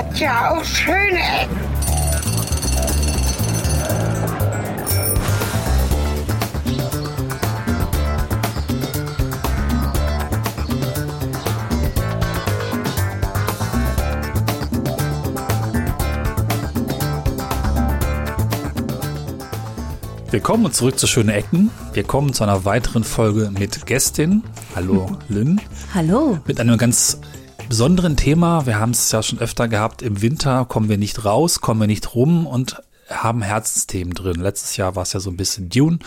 hat ja auch schöne Ecken. Willkommen zurück zu Schöne Ecken. Wir kommen zu einer weiteren Folge mit Gästin. Hallo Lynn. Hallo. Mit einem ganz besonderen Thema. Wir haben es ja schon öfter gehabt. Im Winter kommen wir nicht raus, kommen wir nicht rum und haben Herzensthemen drin. Letztes Jahr war es ja so ein bisschen Dune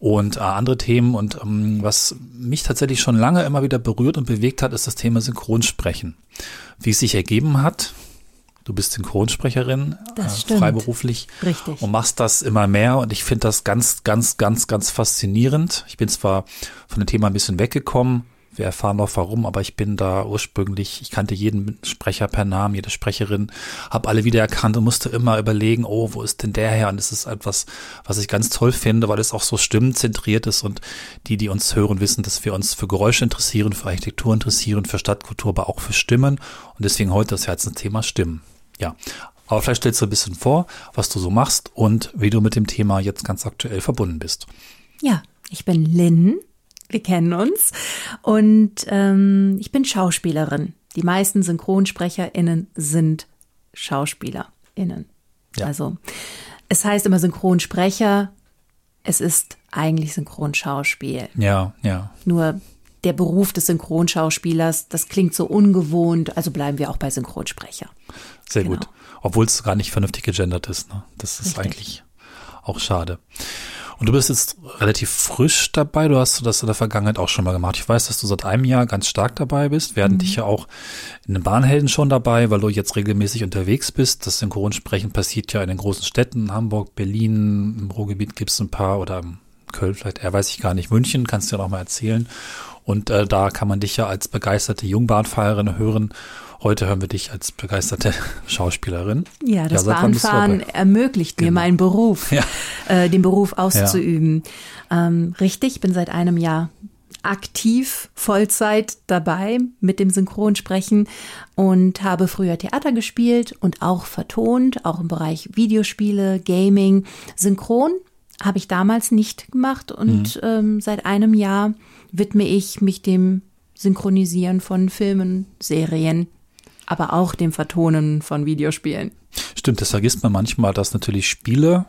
und äh, andere Themen. Und ähm, was mich tatsächlich schon lange immer wieder berührt und bewegt hat, ist das Thema Synchronsprechen. Wie es sich ergeben hat, Du bist Synchronsprecherin, das äh, freiberuflich. Richtig. Und machst das immer mehr. Und ich finde das ganz, ganz, ganz, ganz faszinierend. Ich bin zwar von dem Thema ein bisschen weggekommen. Wir erfahren noch warum, aber ich bin da ursprünglich, ich kannte jeden Sprecher per Namen, jede Sprecherin, habe alle wiedererkannt und musste immer überlegen, oh, wo ist denn der her? Und das ist etwas, was ich ganz toll finde, weil es auch so stimmenzentriert ist und die, die uns hören, wissen, dass wir uns für Geräusche interessieren, für Architektur interessieren, für Stadtkultur, aber auch für Stimmen. Und deswegen heute das Herzensthema Stimmen. Ja, aber vielleicht stellst du ein bisschen vor, was du so machst und wie du mit dem Thema jetzt ganz aktuell verbunden bist. Ja, ich bin Lynn. Wir kennen uns. Und ähm, ich bin Schauspielerin. Die meisten SynchronsprecherInnen sind SchauspielerInnen. Ja. Also, es heißt immer Synchronsprecher. Es ist eigentlich Synchronschauspiel. Ja, ja. Nur der Beruf des Synchronschauspielers, das klingt so ungewohnt, also bleiben wir auch bei Synchronsprecher. Sehr genau. gut. Obwohl es gar nicht vernünftig gegendert ist. Ne? Das ist Richtig. eigentlich auch schade. Und du bist jetzt relativ frisch dabei. Du hast das in der Vergangenheit auch schon mal gemacht. Ich weiß, dass du seit einem Jahr ganz stark dabei bist. Wir hatten mhm. dich ja auch in den Bahnhelden schon dabei, weil du jetzt regelmäßig unterwegs bist. Das Synchronsprechen passiert ja in den großen Städten. Hamburg, Berlin, im Ruhrgebiet gibt es ein paar oder Köln vielleicht, er weiß ich gar nicht. München kannst du ja noch mal erzählen. Und äh, da kann man dich ja als begeisterte Jungbahnfahrerin hören. Heute hören wir dich als begeisterte Schauspielerin. Ja, das ja, Bahnfahren ermöglicht genau. mir meinen Beruf, ja. äh, den Beruf auszuüben. Ja. Ähm, richtig, ich bin seit einem Jahr aktiv Vollzeit dabei mit dem Synchronsprechen und habe früher Theater gespielt und auch vertont, auch im Bereich Videospiele, Gaming. Synchron habe ich damals nicht gemacht und mhm. ähm, seit einem Jahr widme ich mich dem Synchronisieren von Filmen, Serien, aber auch dem Vertonen von Videospielen. Stimmt, das vergisst man manchmal, dass natürlich Spiele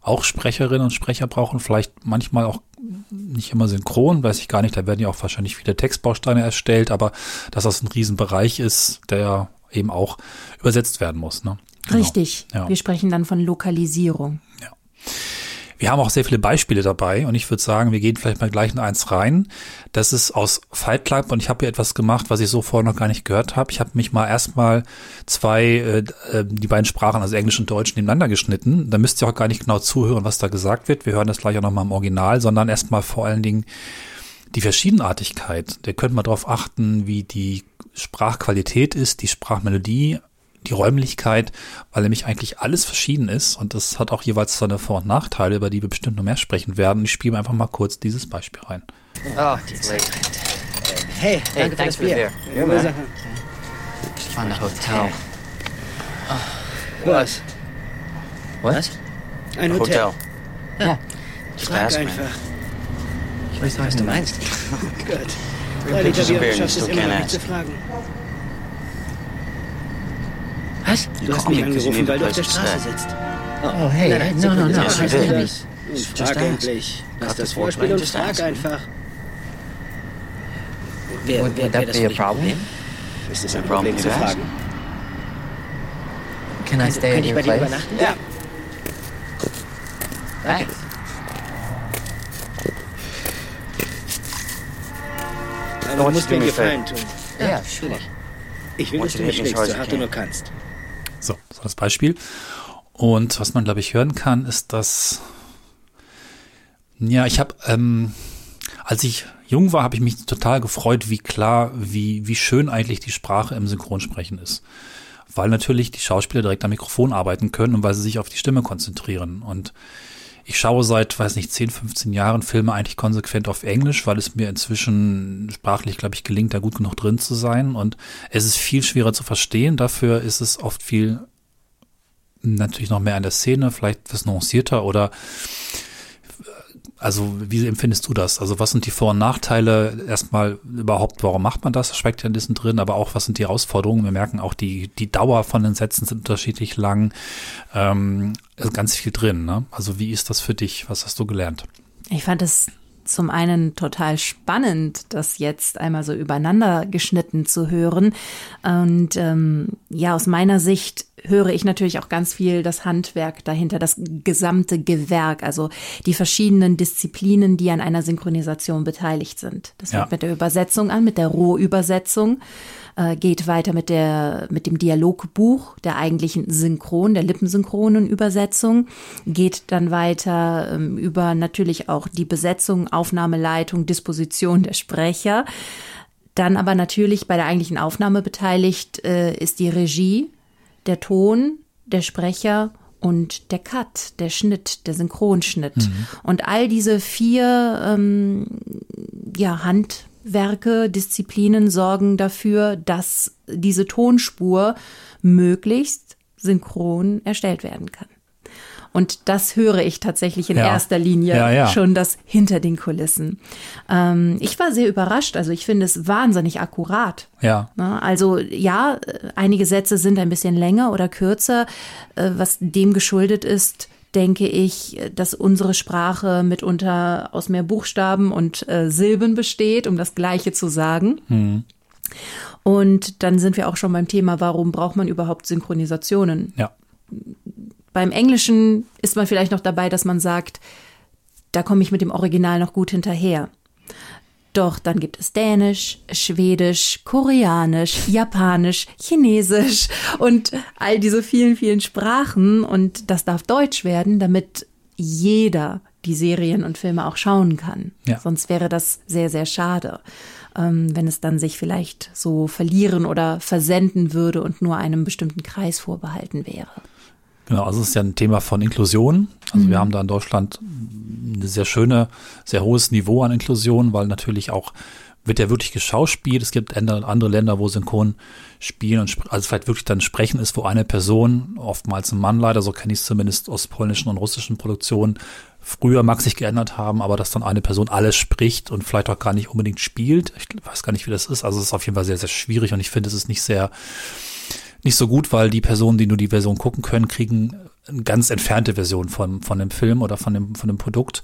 auch Sprecherinnen und Sprecher brauchen, vielleicht manchmal auch nicht immer synchron, weiß ich gar nicht, da werden ja auch wahrscheinlich viele Textbausteine erstellt, aber dass das ein Riesenbereich ist, der eben auch übersetzt werden muss. Ne? Genau. Richtig, ja. wir sprechen dann von Lokalisierung. Ja. Wir haben auch sehr viele Beispiele dabei und ich würde sagen, wir gehen vielleicht mal gleich in eins rein. Das ist aus Fight Club und ich habe hier etwas gemacht, was ich so vorher noch gar nicht gehört habe. Ich habe mich mal erstmal zwei, äh, äh, die beiden Sprachen, also Englisch und Deutsch, nebeneinander geschnitten. Da müsst ihr auch gar nicht genau zuhören, was da gesagt wird. Wir hören das gleich auch nochmal im Original, sondern erstmal vor allen Dingen die Verschiedenartigkeit. Da könnt mal darauf achten, wie die Sprachqualität ist, die Sprachmelodie, die Räumlichkeit, weil nämlich eigentlich alles verschieden ist und das hat auch jeweils seine Vor- und Nachteile, über die wir bestimmt noch mehr sprechen werden. Ich spiele einfach mal kurz dieses Beispiel rein. Oh, it's late. Hey, hey, thanks for the beer. You're welcome. Just find a hotel. Was? What? Ein Hotel. Hotel. Ja. Ask me. einfach. Ich weiß Was du meinst. Gut. Liter Bier, du schaffst es immer noch nicht zu fragen. Was? Du hast mich angerufen, weil du auf der Straße sitzt. Oh, hey, Nein, nein, no, no, das? Just frag endlich. Lass das Vorspiel und frag einfach. Wer, that das be problem? Ist es ein problem zu fragen? Can I stay at Könnte ich your bei dir place? übernachten? Ja. Thanks. Aber du musst mir einen Gefallen tun. Ja, sure. Ich will, dass du mich schlägst, so hart du nur kannst. So, so das Beispiel. Und was man, glaube ich, hören kann, ist, dass ja, ich habe, ähm, als ich jung war, habe ich mich total gefreut, wie klar, wie, wie schön eigentlich die Sprache im Synchronsprechen ist. Weil natürlich die Schauspieler direkt am Mikrofon arbeiten können und weil sie sich auf die Stimme konzentrieren. Und ich schaue seit, weiß nicht, 10, 15 Jahren Filme eigentlich konsequent auf Englisch, weil es mir inzwischen sprachlich, glaube ich, gelingt, da gut genug drin zu sein. Und es ist viel schwerer zu verstehen. Dafür ist es oft viel natürlich noch mehr an der Szene, vielleicht etwas nuancierter oder also wie empfindest du das? Also was sind die Vor- und Nachteile erstmal überhaupt, warum macht man das? Schweckt ja ein bisschen drin, aber auch was sind die Herausforderungen? Wir merken auch, die, die Dauer von den Sätzen sind unterschiedlich lang. Ähm, ganz viel drin. Ne? Also wie ist das für dich? Was hast du gelernt? Ich fand es zum einen total spannend, das jetzt einmal so übereinander geschnitten zu hören. Und ähm, ja, aus meiner Sicht höre ich natürlich auch ganz viel das Handwerk dahinter, das gesamte Gewerk, also die verschiedenen Disziplinen, die an einer Synchronisation beteiligt sind. Das ja. fängt mit der Übersetzung an, mit der Rohübersetzung, äh, geht weiter mit der mit dem Dialogbuch, der eigentlichen Synchron, der lippensynchronen Übersetzung, geht dann weiter ähm, über natürlich auch die Besetzung, Aufnahmeleitung, Disposition der Sprecher. Dann aber natürlich bei der eigentlichen Aufnahme beteiligt äh, ist die Regie, der Ton, der Sprecher und der Cut, der Schnitt, der Synchronschnitt. Mhm. Und all diese vier ähm, ja, Handwerke, Disziplinen sorgen dafür, dass diese Tonspur möglichst synchron erstellt werden kann. Und das höre ich tatsächlich in ja. erster Linie ja, ja. schon das hinter den Kulissen. Ähm, ich war sehr überrascht. Also ich finde es wahnsinnig akkurat. Ja. Also ja, einige Sätze sind ein bisschen länger oder kürzer, äh, was dem geschuldet ist, denke ich, dass unsere Sprache mitunter aus mehr Buchstaben und äh, Silben besteht, um das Gleiche zu sagen. Mhm. Und dann sind wir auch schon beim Thema, warum braucht man überhaupt Synchronisationen? Ja. Beim Englischen ist man vielleicht noch dabei, dass man sagt, da komme ich mit dem Original noch gut hinterher. Doch dann gibt es Dänisch, Schwedisch, Koreanisch, Japanisch, Chinesisch und all diese vielen, vielen Sprachen. Und das darf Deutsch werden, damit jeder die Serien und Filme auch schauen kann. Ja. Sonst wäre das sehr, sehr schade, ähm, wenn es dann sich vielleicht so verlieren oder versenden würde und nur einem bestimmten Kreis vorbehalten wäre. Genau, also es ist ja ein Thema von Inklusion. Also mhm. wir haben da in Deutschland ein sehr schöne, sehr hohes Niveau an Inklusion, weil natürlich auch wird ja wirklich geschauspielt. Es gibt andere Länder, wo Synchron spielen und also vielleicht wirklich dann sprechen ist, wo eine Person, oftmals ein Mann leider, so kenne ich es zumindest aus polnischen und russischen Produktionen, früher mag sich geändert haben, aber dass dann eine Person alles spricht und vielleicht auch gar nicht unbedingt spielt. Ich weiß gar nicht, wie das ist. Also es ist auf jeden Fall sehr, sehr schwierig und ich finde, es ist nicht sehr nicht so gut, weil die Personen, die nur die Version gucken können, kriegen eine ganz entfernte Version von, von dem Film oder von dem, von dem Produkt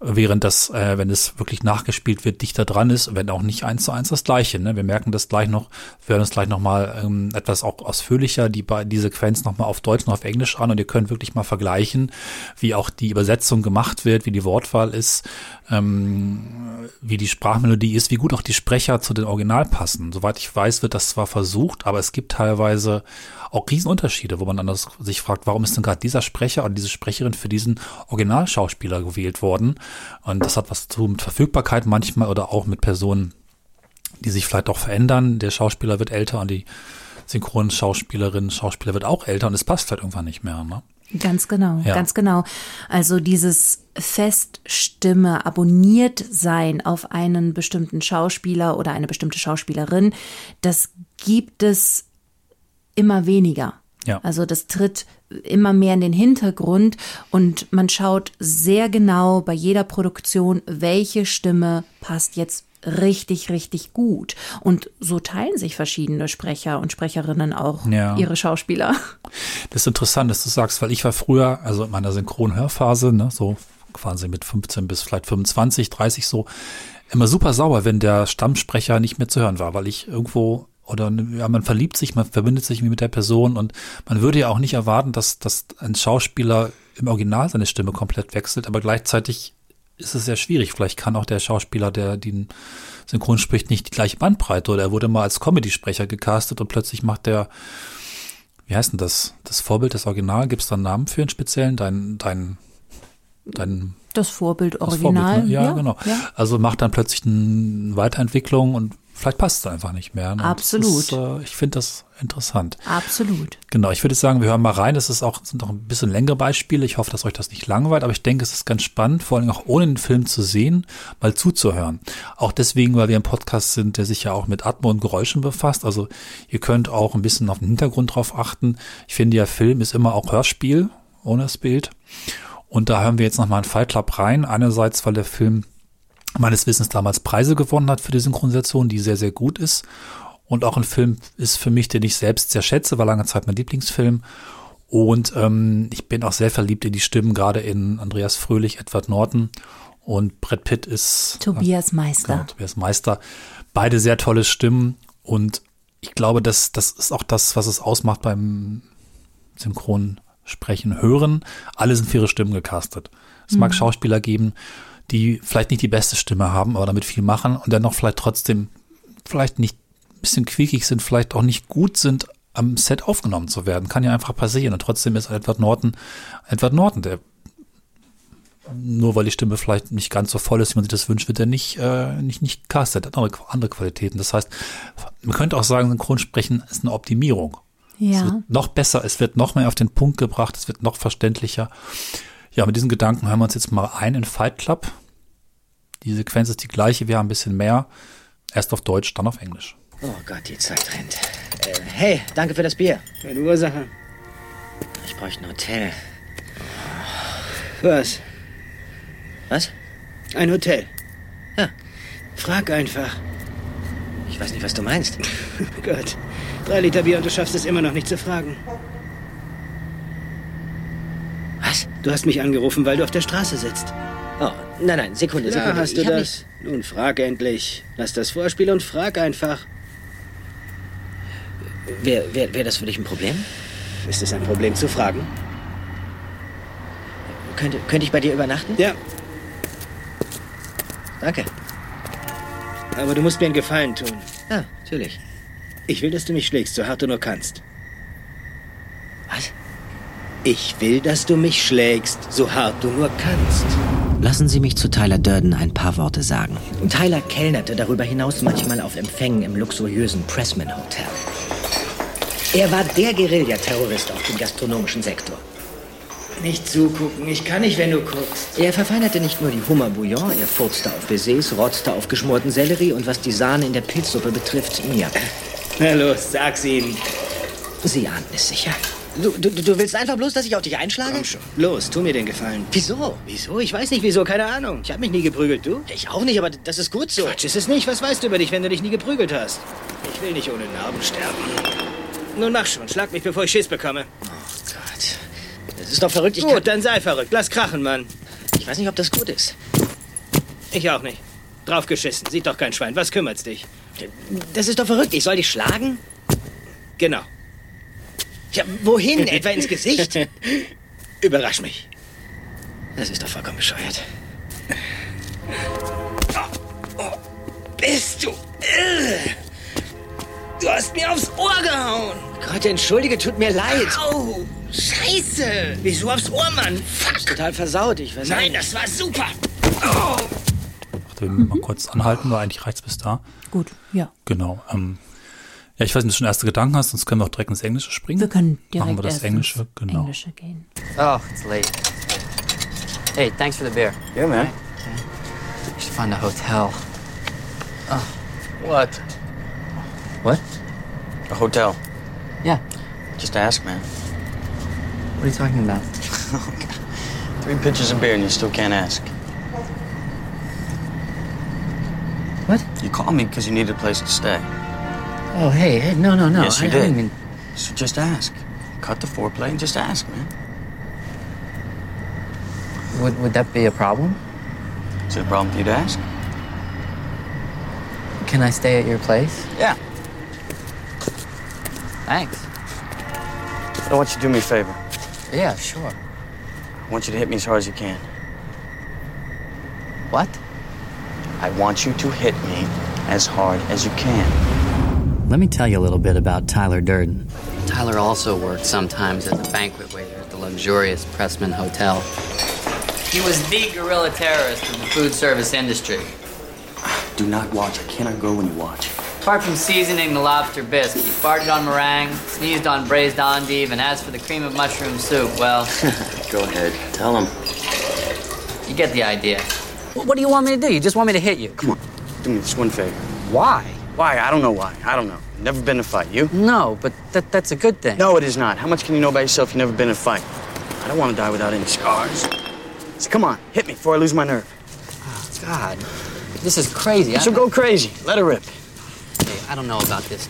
während das, äh, wenn es wirklich nachgespielt wird, dichter dran ist, wenn auch nicht eins zu eins das Gleiche. Ne? Wir merken das gleich noch, wir hören es gleich nochmal ähm, etwas auch ausführlicher, die, die Sequenz nochmal auf Deutsch und auf Englisch an und ihr könnt wirklich mal vergleichen, wie auch die Übersetzung gemacht wird, wie die Wortwahl ist, ähm, wie die Sprachmelodie ist, wie gut auch die Sprecher zu den Original passen. Soweit ich weiß, wird das zwar versucht, aber es gibt teilweise auch Riesenunterschiede, wo man dann sich fragt, warum ist denn gerade dieser Sprecher oder diese Sprecherin für diesen Originalschauspieler gewählt worden? Und das hat was zu tun mit Verfügbarkeit manchmal oder auch mit Personen, die sich vielleicht auch verändern. Der Schauspieler wird älter und die Synchronschauspielerin, Schauspieler wird auch älter und es passt halt irgendwann nicht mehr. Ne? Ganz genau, ja. ganz genau. Also dieses Feststimme, abonniert sein auf einen bestimmten Schauspieler oder eine bestimmte Schauspielerin, das gibt es immer weniger. Ja. Also das tritt immer mehr in den Hintergrund und man schaut sehr genau bei jeder Produktion, welche Stimme passt jetzt richtig, richtig gut. Und so teilen sich verschiedene Sprecher und Sprecherinnen auch ja. ihre Schauspieler. Das ist interessant, dass du sagst, weil ich war früher, also in meiner Synchronhörphase, ne, so quasi mit 15 bis vielleicht 25, 30 so, immer super sauer, wenn der Stammsprecher nicht mehr zu hören war, weil ich irgendwo oder ja, man verliebt sich, man verbindet sich mit der Person und man würde ja auch nicht erwarten, dass, dass ein Schauspieler im Original seine Stimme komplett wechselt, aber gleichzeitig ist es sehr schwierig. Vielleicht kann auch der Schauspieler, der den Synchron spricht, nicht die gleiche Bandbreite oder er wurde mal als Comedy-Sprecher gecastet und plötzlich macht der, wie heißt denn das, das Vorbild, das Original, gibt es da einen Namen für einen speziellen, dein, dein, dein das Vorbild Original. Das Vorbild, ne? ja, ja, genau. Ja. Also macht dann plötzlich eine Weiterentwicklung und vielleicht passt es einfach nicht mehr. Ne? Absolut. Ist, äh, ich finde das interessant. Absolut. Genau, ich würde sagen, wir hören mal rein. Das ist auch, sind auch ein bisschen längere Beispiele. Ich hoffe, dass euch das nicht langweilt, aber ich denke, es ist ganz spannend, vor allem auch ohne den Film zu sehen, mal zuzuhören. Auch deswegen, weil wir ein Podcast sind, der sich ja auch mit Atmo und Geräuschen befasst. Also ihr könnt auch ein bisschen auf den Hintergrund drauf achten. Ich finde ja, Film ist immer auch Hörspiel ohne das Bild. Und da hören wir jetzt nochmal einen Fight Club rein. Einerseits, weil der Film meines Wissens damals Preise gewonnen hat für die Synchronisation, die sehr, sehr gut ist. Und auch ein Film ist für mich, den ich selbst sehr schätze, war lange Zeit mein Lieblingsfilm. Und ähm, ich bin auch sehr verliebt in die Stimmen, gerade in Andreas Fröhlich, Edward Norton und Brett Pitt ist Tobias Meister. Genau, Tobias Meister. Beide sehr tolle Stimmen und ich glaube, dass das ist auch das, was es ausmacht beim Synchronsprechen, Hören. Alle sind für ihre Stimmen gecastet. Es mhm. mag Schauspieler geben, die vielleicht nicht die beste Stimme haben, aber damit viel machen und dennoch vielleicht trotzdem vielleicht nicht ein bisschen quiekig sind, vielleicht auch nicht gut sind, am Set aufgenommen zu werden. Kann ja einfach passieren. Und trotzdem ist Edward Norton Edward Norton, der nur weil die Stimme vielleicht nicht ganz so voll ist, wie man sich das wünscht, wird er nicht, äh, nicht, nicht castet, hat andere, andere Qualitäten. Das heißt, man könnte auch sagen, Synchronsprechen ist eine Optimierung. Ja. Es wird noch besser, es wird noch mehr auf den Punkt gebracht, es wird noch verständlicher. Ja, mit diesen Gedanken hören wir uns jetzt mal ein in Fight Club. Die Sequenz ist die gleiche, wir haben ein bisschen mehr. Erst auf Deutsch, dann auf Englisch. Oh Gott, die Zeit rennt. Äh, hey, danke für das Bier. Keine Ursache. Ich bräuchte ein Hotel. Was? Was? Ein Hotel. Ja. Frag einfach. Ich weiß nicht, was du meinst. Gott. Drei Liter Bier und du schaffst es immer noch nicht zu fragen. Was? Du hast mich angerufen, weil du auf der Straße sitzt. Oh, nein, nein, Sekunde, Ja, Sekunde. hast du das? Nun frag endlich. Lass das Vorspiel und frag einfach. Nicht, Wäre wär, wär das für dich ein Problem? Ist es ein Problem zu fragen? Könnte, könnte ich bei dir übernachten? Ja, Danke. aber du musst mir einen Gefallen tun. Ja, natürlich. Ich will, dass du mich schlägst, so hart du nur kannst. Was? Ich will, dass du mich schlägst, so hart du nur kannst. Lassen Sie mich zu Tyler Durden ein paar Worte sagen. Tyler kellnerte darüber hinaus manchmal auf Empfängen im luxuriösen Pressman Hotel. Er war der Guerilla-Terrorist auf dem gastronomischen Sektor. Nicht zugucken, ich kann nicht, wenn du guckst. Er verfeinerte nicht nur die Hummer Bouillon, er furzte auf Baisers, rotzte auf geschmorten Sellerie und was die Sahne in der Pilzsuppe betrifft, mir. Na los, sag's ihm. Sie ahnen es sicher. Du, du, du willst einfach bloß, dass ich auf dich einschlage? Komm schon. Los, tu mir den Gefallen. Wieso? Wieso? Ich weiß nicht wieso, keine Ahnung. Ich habe mich nie geprügelt, du? Ich auch nicht, aber das ist gut so. Quatsch ist es nicht. Was weißt du über dich, wenn du dich nie geprügelt hast? Ich will nicht ohne Narben sterben. Nun mach schon, schlag mich, bevor ich Schiss bekomme. Oh Gott. Das ist doch verrückt. Ich, Gut, dann sei verrückt. Lass krachen, Mann. ich weiß nicht, ob das gut ist. Ich auch nicht. Draufgeschissen. Sieht doch kein Schwein. Was kümmert's dich? Das ist doch verrückt. Ich soll dich schlagen? Genau. Ja, wohin? Etwa ins Gesicht? Überrasch mich. Das ist doch vollkommen bescheuert. Bist du irre? Du hast mir aufs Ohr gehauen. Gott, entschuldige, tut mir leid. Au, scheiße. Wieso aufs Ohr, Mann? Fuck. Total versaut, ich weiß Nein, nicht. das war super. Oh. Ach, wir mal kurz anhalten, weil eigentlich reicht's bis da. Gut, ja. Genau. Ähm, ja, ich weiß nicht, ob du schon erste Gedanken hast, sonst können wir auch direkt ins Englische springen. Wir können direkt Machen wir das Englische, ins genau. Englische gehen. Oh, it's late. Hey, thanks for the beer. Yeah, man. We should find a hotel. What? What? A hotel. Yeah. Just ask, man. What are you talking about? Three pitchers of beer and you still can't ask. What? You called me because you needed a place to stay. Oh, hey, hey, no, no, no. Yes, you I, I did. didn't mean. So just ask. Cut the foreplay and just ask, man. Would, would that be a problem? Is it a problem for you to ask? Can I stay at your place? Yeah. Thanks. I want you to do me a favor. Yeah, sure. I want you to hit me as hard as you can. What? I want you to hit me as hard as you can. Let me tell you a little bit about Tyler Durden. Tyler also worked sometimes as a banquet waiter at the luxurious Pressman Hotel. He was the guerrilla terrorist of the food service industry. Do not watch. I cannot go when you watch. Apart from seasoning the lobster bisque, he farted on meringue, sneezed on braised endive, and as for the cream of mushroom soup, well. Go ahead. Tell him. You get the idea. What do you want me to do? You just want me to hit you? Come on. Do me this one favor. Why? Why? I don't know why. I don't know. Never been in a fight. You? No, but that, that's a good thing. No, it is not. How much can you know by yourself? You've never been in a fight. I don't want to die without any scars. So come on, hit me before I lose my nerve. Oh, God. This is crazy. So go crazy. Let her rip. Hey, I don't know about this.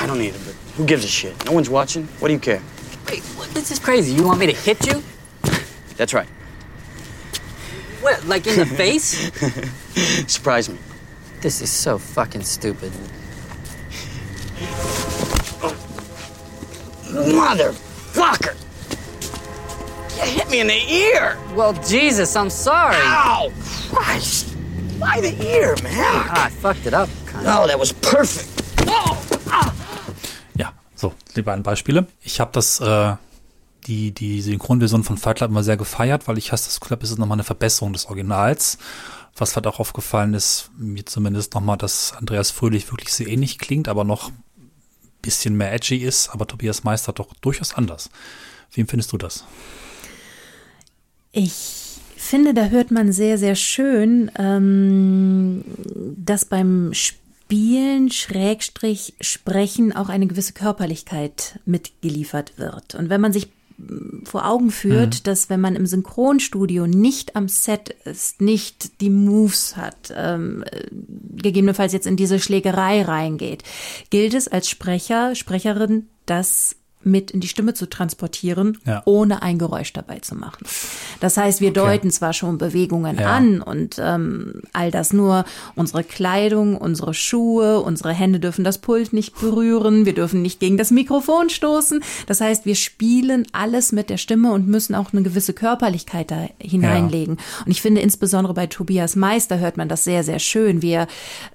I don't either, but who gives a shit? No one's watching. What do you care? Wait, what, this is crazy. You want me to hit you? That's right. What, like in the face? Surprise me. This is so fucking stupid. Motherfucker! You hit me in the ear! Well, Jesus, I'm sorry. Ow! Christ! By the ear, man! Ah, I fucked it up. Kind Oh, that was perfect. Ja, so, die beiden Beispiele. Ich habe das, äh, die, die Synchronversion von Fight Club immer sehr gefeiert, weil ich hast das es ist nochmal eine Verbesserung des Originals. Was halt auch aufgefallen ist, mir zumindest nochmal, dass Andreas Fröhlich wirklich sehr ähnlich klingt, aber noch ein bisschen mehr edgy ist, aber Tobias Meister doch durchaus anders. Wie empfindest du das? Ich finde, da hört man sehr, sehr schön, ähm, dass beim Spielen, Schrägstrich, Sprechen auch eine gewisse Körperlichkeit mitgeliefert wird. Und wenn man sich vor Augen führt, mhm. dass wenn man im Synchronstudio nicht am Set ist, nicht die Moves hat, ähm, gegebenenfalls jetzt in diese Schlägerei reingeht, gilt es als Sprecher, Sprecherin, das mit in die Stimme zu transportieren, Ja. ohne ein Geräusch dabei zu machen. Das heißt, wir deuten zwar schon Bewegungen Ja. an und ähm, all das nur unsere Kleidung, unsere Schuhe, unsere Hände dürfen das Pult nicht berühren, wir dürfen nicht gegen das Mikrofon stoßen. Das heißt, wir spielen alles mit der Stimme und müssen auch eine gewisse Körperlichkeit da hineinlegen. Und ich finde insbesondere bei Tobias Meister hört man das sehr, sehr schön, wie er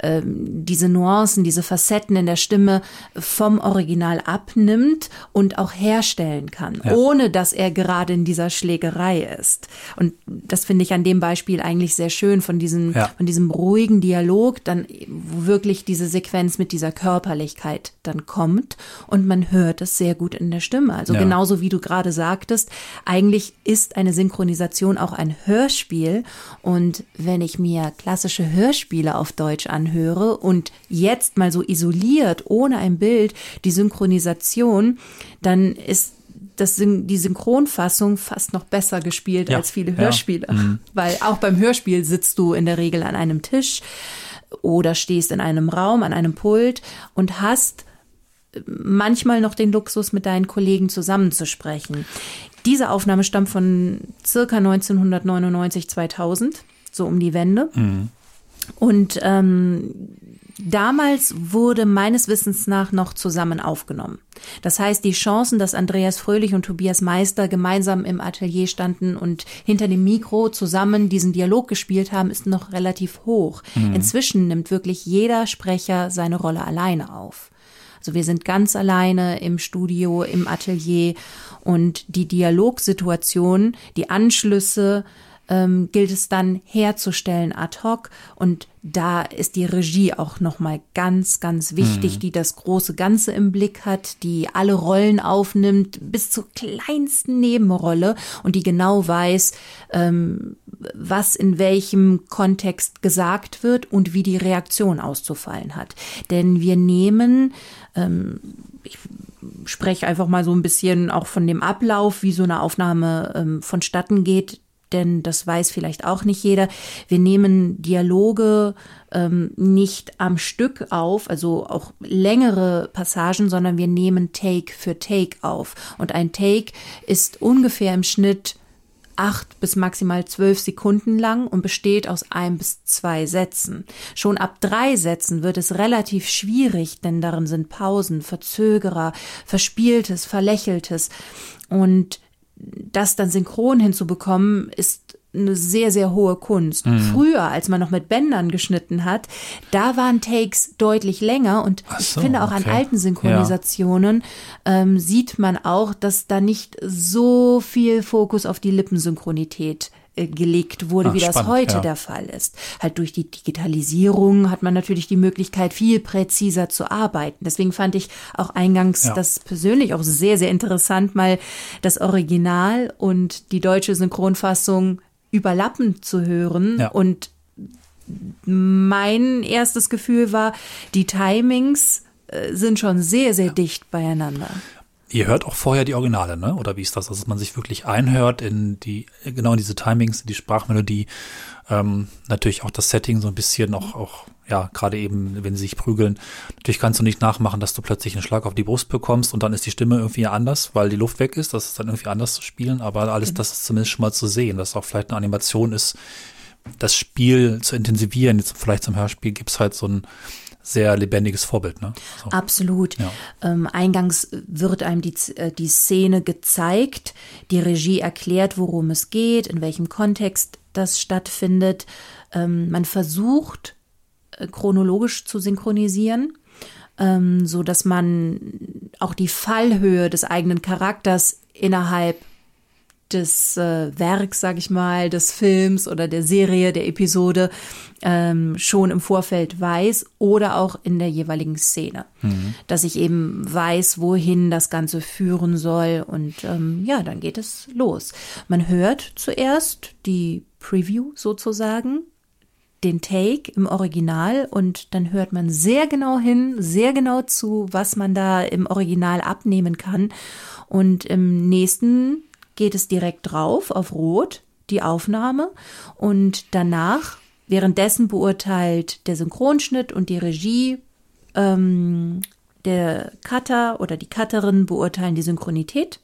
ähm, diese Nuancen, diese Facetten in der Stimme vom Original abnimmt und auch herstellen kann, Ja. ohne dass er gerade in dieser Schlägerei ist. Und das finde ich an dem Beispiel eigentlich sehr schön von diesem, Ja. von diesem ruhigen Dialog, dann wo wirklich diese Sequenz mit dieser Körperlichkeit dann kommt und man hört es sehr gut in der Stimme. Also Ja. genauso wie du gerade sagtest, eigentlich ist eine Synchronisation auch ein Hörspiel und wenn ich mir klassische Hörspiele auf Deutsch anhöre und jetzt mal so isoliert, ohne ein Bild, die Synchronisation, dann ist das, die Synchronfassung fast noch besser gespielt Ja, als viele ja. Hörspiele. Weil auch beim Hörspiel sitzt du in der Regel an einem Tisch oder stehst in einem Raum, an einem Pult und hast manchmal noch den Luxus, mit deinen Kollegen zusammenzusprechen. Diese Aufnahme stammt von circa 1999, 2000, so um die Wende. Und ähm, damals wurde meines Wissens nach noch zusammen aufgenommen. Das heißt, die Chancen, dass Andreas Fröhlich und Tobias Meister gemeinsam im Atelier standen und hinter dem Mikro zusammen diesen Dialog gespielt haben, ist noch relativ hoch. Inzwischen nimmt wirklich jeder Sprecher seine Rolle alleine auf. Also wir sind ganz alleine im Studio, im Atelier und die Dialogsituation, die Anschlüsse ähm, gilt es dann herzustellen ad hoc. Und da ist die Regie auch noch mal ganz ganz wichtig, die das große Ganze im Blick hat, die alle Rollen aufnimmt bis zur kleinsten Nebenrolle. Und die genau weiß, ähm, was in welchem Kontext gesagt wird und wie die Reaktion auszufallen hat. Denn wir nehmen spreche einfach mal so ein bisschen auch von dem Ablauf, wie so eine Aufnahme ähm, vonstatten geht, denn das weiß vielleicht auch nicht jeder. Wir nehmen Dialoge ähm, nicht am Stück auf, also auch längere Passagen, sondern wir nehmen Take für Take auf. Und ein Take ist ungefähr im Schnitt acht bis maximal zwölf Sekunden lang und besteht aus ein bis zwei Sätzen. Schon ab drei Sätzen wird es relativ schwierig, denn darin sind Pausen, Verzögerer, Verspieltes, Verlächeltes. Und das dann synchron hinzubekommen, ist eine sehr, sehr hohe Kunst. Früher, als man noch mit Bändern geschnitten hat, da waren Takes deutlich länger und Ach ich so, finde auch an okay. alten Synchronisationen ähm, sieht man auch, dass da nicht so viel Fokus auf die Lippensynchronität gelegt wurde, ah, wie spannend, das heute ja. der Fall ist. Halt durch die Digitalisierung hat man natürlich die Möglichkeit, viel präziser zu arbeiten. Deswegen fand ich auch eingangs ja. das persönlich auch sehr, sehr interessant, mal das Original und die deutsche Synchronfassung überlappend zu hören ja. und mein erstes Gefühl war, die Timings äh, sind schon sehr, sehr dicht beieinander. Ihr hört auch vorher die Originale, ne? Oder wie ist das? Also, dass man sich wirklich einhört in die, genau in diese Timings, in die Sprachmelodie, ähm, natürlich auch das Setting so ein bisschen auch, auch, ja, gerade eben, wenn sie sich prügeln. Natürlich kannst du nicht nachmachen, dass du plötzlich einen Schlag auf die Brust bekommst und dann ist die Stimme irgendwie anders, weil die Luft weg ist. Das ist dann irgendwie anders zu spielen, aber alles, genau. das ist zumindest schon mal zu sehen, dass auch vielleicht eine Animation ist, das Spiel zu intensivieren. Jetzt vielleicht zum Hörspiel gibt es halt so ein sehr lebendiges Vorbild. Ne? So. Absolut. Ja. Ähm, eingangs wird einem die, äh, die Szene gezeigt, die Regie erklärt, worum es geht, in welchem Kontext das stattfindet. Ähm, man versucht äh, chronologisch zu synchronisieren, ähm, so dass man auch die Fallhöhe des eigenen Charakters innerhalb des äh, Werks, sag ich mal, des Films oder der Serie, der Episode ähm, schon im Vorfeld weiß oder auch in der jeweiligen Szene. Mhm. Dass ich eben weiß, wohin das Ganze führen soll und ähm, ja, dann geht es los. Man hört zuerst die Preview sozusagen, den Take im Original und dann hört man sehr genau hin, sehr genau zu, was man da im Original abnehmen kann. Und im nächsten geht es direkt drauf auf Rot, die Aufnahme. Und danach, währenddessen beurteilt der Synchronschnitt und die Regie, ähm, der Cutter oder die Cutterin beurteilen die Synchronität.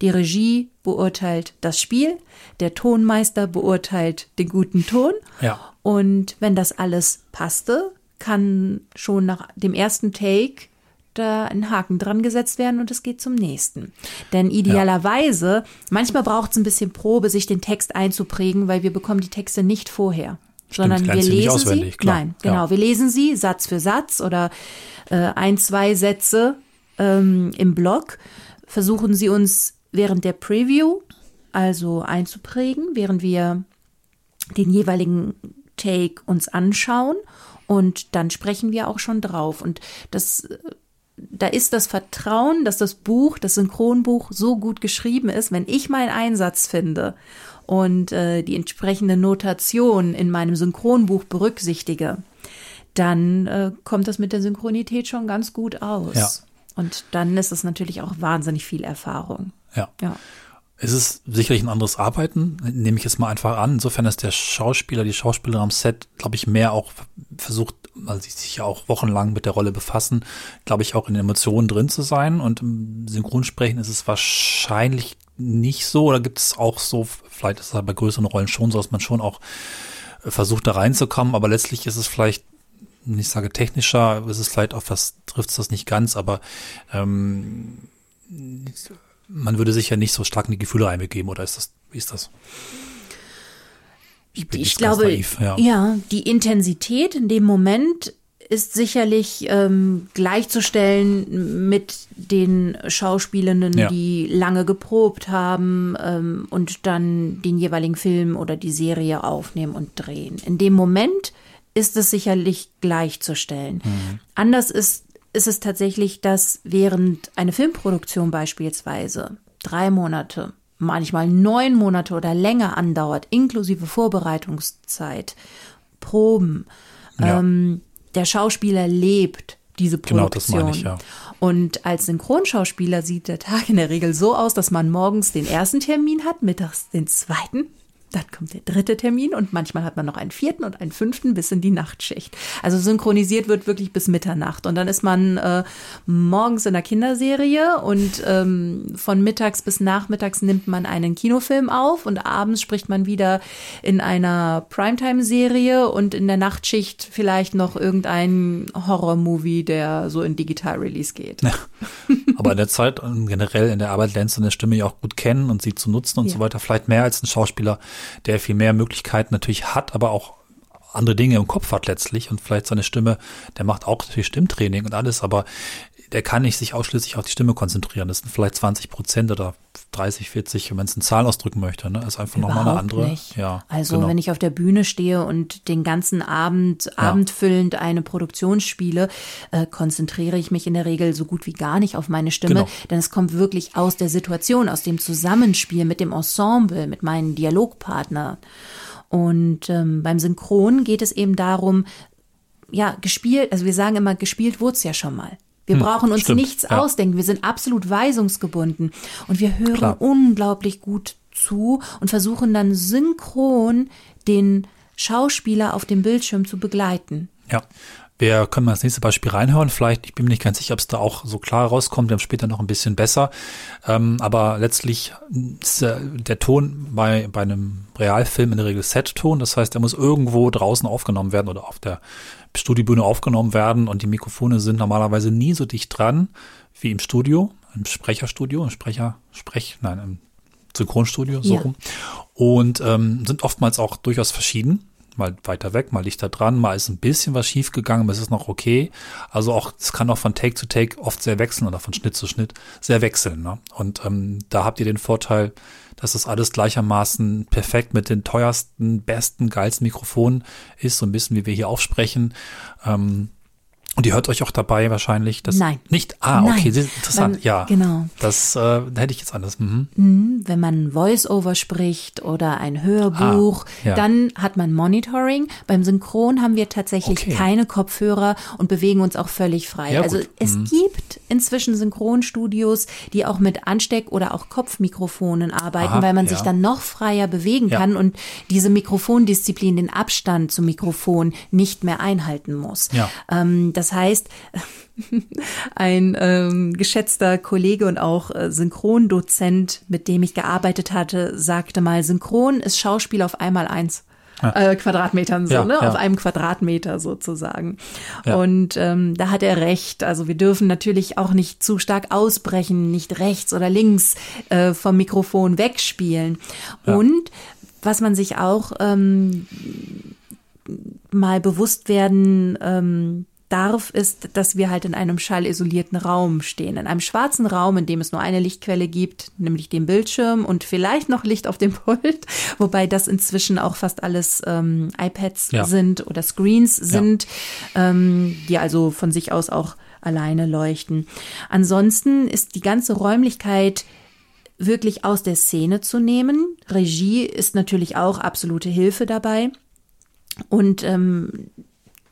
Die Regie beurteilt das Spiel, der Tonmeister beurteilt den guten Ton. Ja. Und wenn das alles passte, kann schon nach dem ersten Take da ein Haken dran gesetzt werden und es geht zum nächsten. Denn idealerweise, ja. manchmal braucht es ein bisschen Probe, sich den Text einzuprägen, weil wir bekommen die Texte nicht vorher. Stimmt, sondern wir lesen sie. Klar. Nein, genau. Ja. Wir lesen sie Satz für Satz oder äh, ein, zwei Sätze ähm, im Blog. Versuchen sie uns während der Preview also einzuprägen, während wir den jeweiligen Take uns anschauen und dann sprechen wir auch schon drauf. Und das da ist das Vertrauen, dass das Buch, das Synchronbuch so gut geschrieben ist, wenn ich meinen Einsatz finde und äh, die entsprechende Notation in meinem Synchronbuch berücksichtige, dann äh, kommt das mit der Synchronität schon ganz gut aus. Ja. Und dann ist es natürlich auch wahnsinnig viel Erfahrung. Ja. ja. Es ist sicherlich ein anderes Arbeiten, nehme ich jetzt mal einfach an. Insofern ist der Schauspieler, die Schauspielerin am Set, glaube ich, mehr auch versucht, weil sie sich ja auch wochenlang mit der Rolle befassen, glaube ich, auch in den Emotionen drin zu sein. Und im Synchronsprechen ist es wahrscheinlich nicht so. Oder gibt es auch so, vielleicht ist es halt bei größeren Rollen schon so, dass man schon auch versucht, da reinzukommen. Aber letztlich ist es vielleicht ich sage technischer, ist es vielleicht auf das trifft es das nicht ganz, aber ähm, man würde sich ja nicht so stark in die Gefühle einbegeben, oder ist das, wie ist das? Ich, ich glaube, naiv, ja. ja. die Intensität in dem Moment ist sicherlich ähm, gleichzustellen mit den Schauspielenden, ja. die lange geprobt haben ähm, und dann den jeweiligen Film oder die Serie aufnehmen und drehen. In dem Moment ist es sicherlich gleichzustellen. Mhm. Anders ist ist es tatsächlich, dass während eine Filmproduktion beispielsweise drei Monate, manchmal neun Monate oder länger andauert, inklusive Vorbereitungszeit, Proben, ja. ähm, der Schauspieler lebt diese Produktion. Genau, das meine ich, ja. Und als Synchronschauspieler sieht der Tag in der Regel so aus, dass man morgens den ersten Termin hat, mittags den zweiten dann kommt der dritte Termin und manchmal hat man noch einen vierten und einen fünften bis in die Nachtschicht. Also synchronisiert wird wirklich bis Mitternacht. Und dann ist man äh, morgens in der Kinderserie und ähm, von mittags bis nachmittags nimmt man einen Kinofilm auf und abends spricht man wieder in einer Primetime-Serie und in der Nachtschicht vielleicht noch irgendein Horror-Movie, der so in Digital-Release geht. Ja. Aber in der Zeit und generell in der Arbeit lernst du eine Stimme ja auch gut kennen und sie zu nutzen und ja. so weiter. Vielleicht mehr als ein Schauspieler der viel mehr Möglichkeiten natürlich hat, aber auch andere Dinge im Kopf hat letztlich und vielleicht seine Stimme, der macht auch natürlich Stimmtraining und alles, aber der kann nicht sich ausschließlich auf die Stimme konzentrieren. Das sind vielleicht 20 Prozent oder 30, 40, wenn man es in Zahlen ausdrücken möchte. Ne? Ist einfach nochmal eine andere. Nicht. Ja, also genau. wenn ich auf der Bühne stehe und den ganzen Abend, ja. abendfüllend eine Produktion spiele, äh, konzentriere ich mich in der Regel so gut wie gar nicht auf meine Stimme, genau. denn es kommt wirklich aus der Situation, aus dem Zusammenspiel mit dem Ensemble, mit meinen Dialogpartnern. Und ähm, beim Synchron geht es eben darum, ja, gespielt, also wir sagen immer, gespielt wurde es ja schon mal. Wir hm, brauchen uns stimmt, nichts ja. ausdenken. Wir sind absolut weisungsgebunden. Und wir hören Klar. unglaublich gut zu und versuchen dann synchron den Schauspieler auf dem Bildschirm zu begleiten. Ja. Wir können mal das nächste Beispiel reinhören. Vielleicht, ich bin mir nicht ganz sicher, ob es da auch so klar rauskommt. Wir haben später noch ein bisschen besser. Ähm, aber letztlich ist der, der Ton bei, bei einem Realfilm in der Regel Set-Ton. Das heißt, er muss irgendwo draußen aufgenommen werden oder auf der Studiobühne aufgenommen werden. Und die Mikrofone sind normalerweise nie so dicht dran wie im Studio, im Sprecherstudio, im Sprecher, Sprech, nein, im Synchronstudio, so ja. rum. Und ähm, sind oftmals auch durchaus verschieden mal weiter weg, mal dichter dran, mal ist ein bisschen was schief gegangen, aber es ist noch okay. Also auch, es kann auch von Take zu Take oft sehr wechseln oder von Schnitt zu Schnitt sehr wechseln. Ne? Und ähm, da habt ihr den Vorteil, dass das alles gleichermaßen perfekt mit den teuersten, besten, geilsten Mikrofonen ist, so ein bisschen wie wir hier aufsprechen. Ähm, und ihr hört euch auch dabei wahrscheinlich das Nein. nicht. Ah, Nein. okay, interessant. Weil, ja, genau. Das äh, hätte ich jetzt anders. Mhm. mhm. Wenn man Voice-Over spricht oder ein Hörbuch, ah, ja. dann hat man Monitoring. Beim Synchron haben wir tatsächlich okay. keine Kopfhörer und bewegen uns auch völlig frei. Ja, also es mhm. gibt inzwischen Synchronstudios, die auch mit Ansteck- oder auch Kopfmikrofonen arbeiten, Aha, weil man ja. sich dann noch freier bewegen kann und diese Mikrofondisziplin, den Abstand zum Mikrofon nicht mehr einhalten muss. Ja. Ähm, das das heißt, ein ähm, geschätzter Kollege und auch äh, Synchrondozent, mit dem ich gearbeitet hatte, sagte mal, Synchron ist Schauspiel auf einmal eins. Ja. Äh, Quadratmetern so, ja, ne? Ja. Auf einem Quadratmeter sozusagen. Und ähm, da hat er recht. Also wir dürfen natürlich auch nicht zu stark ausbrechen, nicht rechts oder links äh, vom Mikrofon wegspielen. Und was man sich auch ähm, mal bewusst werden ähm, darf, ist, dass wir halt in einem schallisolierten Raum stehen. In einem schwarzen Raum, in dem es nur eine Lichtquelle gibt, nämlich den Bildschirm und vielleicht noch Licht auf dem Pult, wobei das inzwischen auch fast alles ähm, iPads ja. sind oder Screens sind, ja. ähm, die also von sich aus auch alleine leuchten. Ansonsten ist die ganze Räumlichkeit wirklich aus der Szene zu nehmen. Regie ist natürlich auch absolute Hilfe dabei. Und ähm,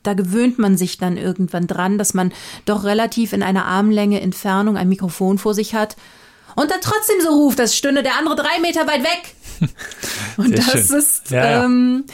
da gewöhnt man sich dann irgendwann dran, dass man doch relativ in einer Armlänge Entfernung ein Mikrofon vor sich hat und dann trotzdem so ruft, das stünde der andere drei Meter weit weg. Und Sehr das schön. ist, ja, ja. Ähm,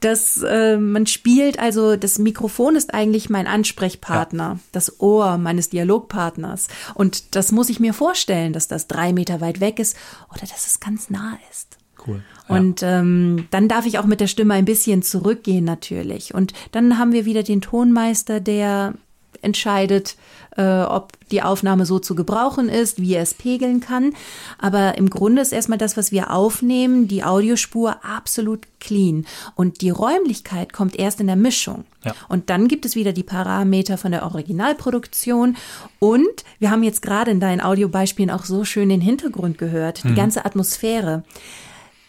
dass äh, man spielt, also das Mikrofon ist eigentlich mein Ansprechpartner, ja. das Ohr meines Dialogpartners. Und das muss ich mir vorstellen, dass das drei Meter weit weg ist oder dass es ganz nah ist. Cool. Und ähm, dann darf ich auch mit der Stimme ein bisschen zurückgehen natürlich. Und dann haben wir wieder den Tonmeister, der entscheidet, äh, ob die Aufnahme so zu gebrauchen ist, wie er es pegeln kann. Aber im Grunde ist erstmal das, was wir aufnehmen, die Audiospur absolut clean. Und die Räumlichkeit kommt erst in der Mischung. Ja. Und dann gibt es wieder die Parameter von der Originalproduktion. Und wir haben jetzt gerade in deinen Audiobeispielen auch so schön den Hintergrund gehört, mhm. die ganze Atmosphäre.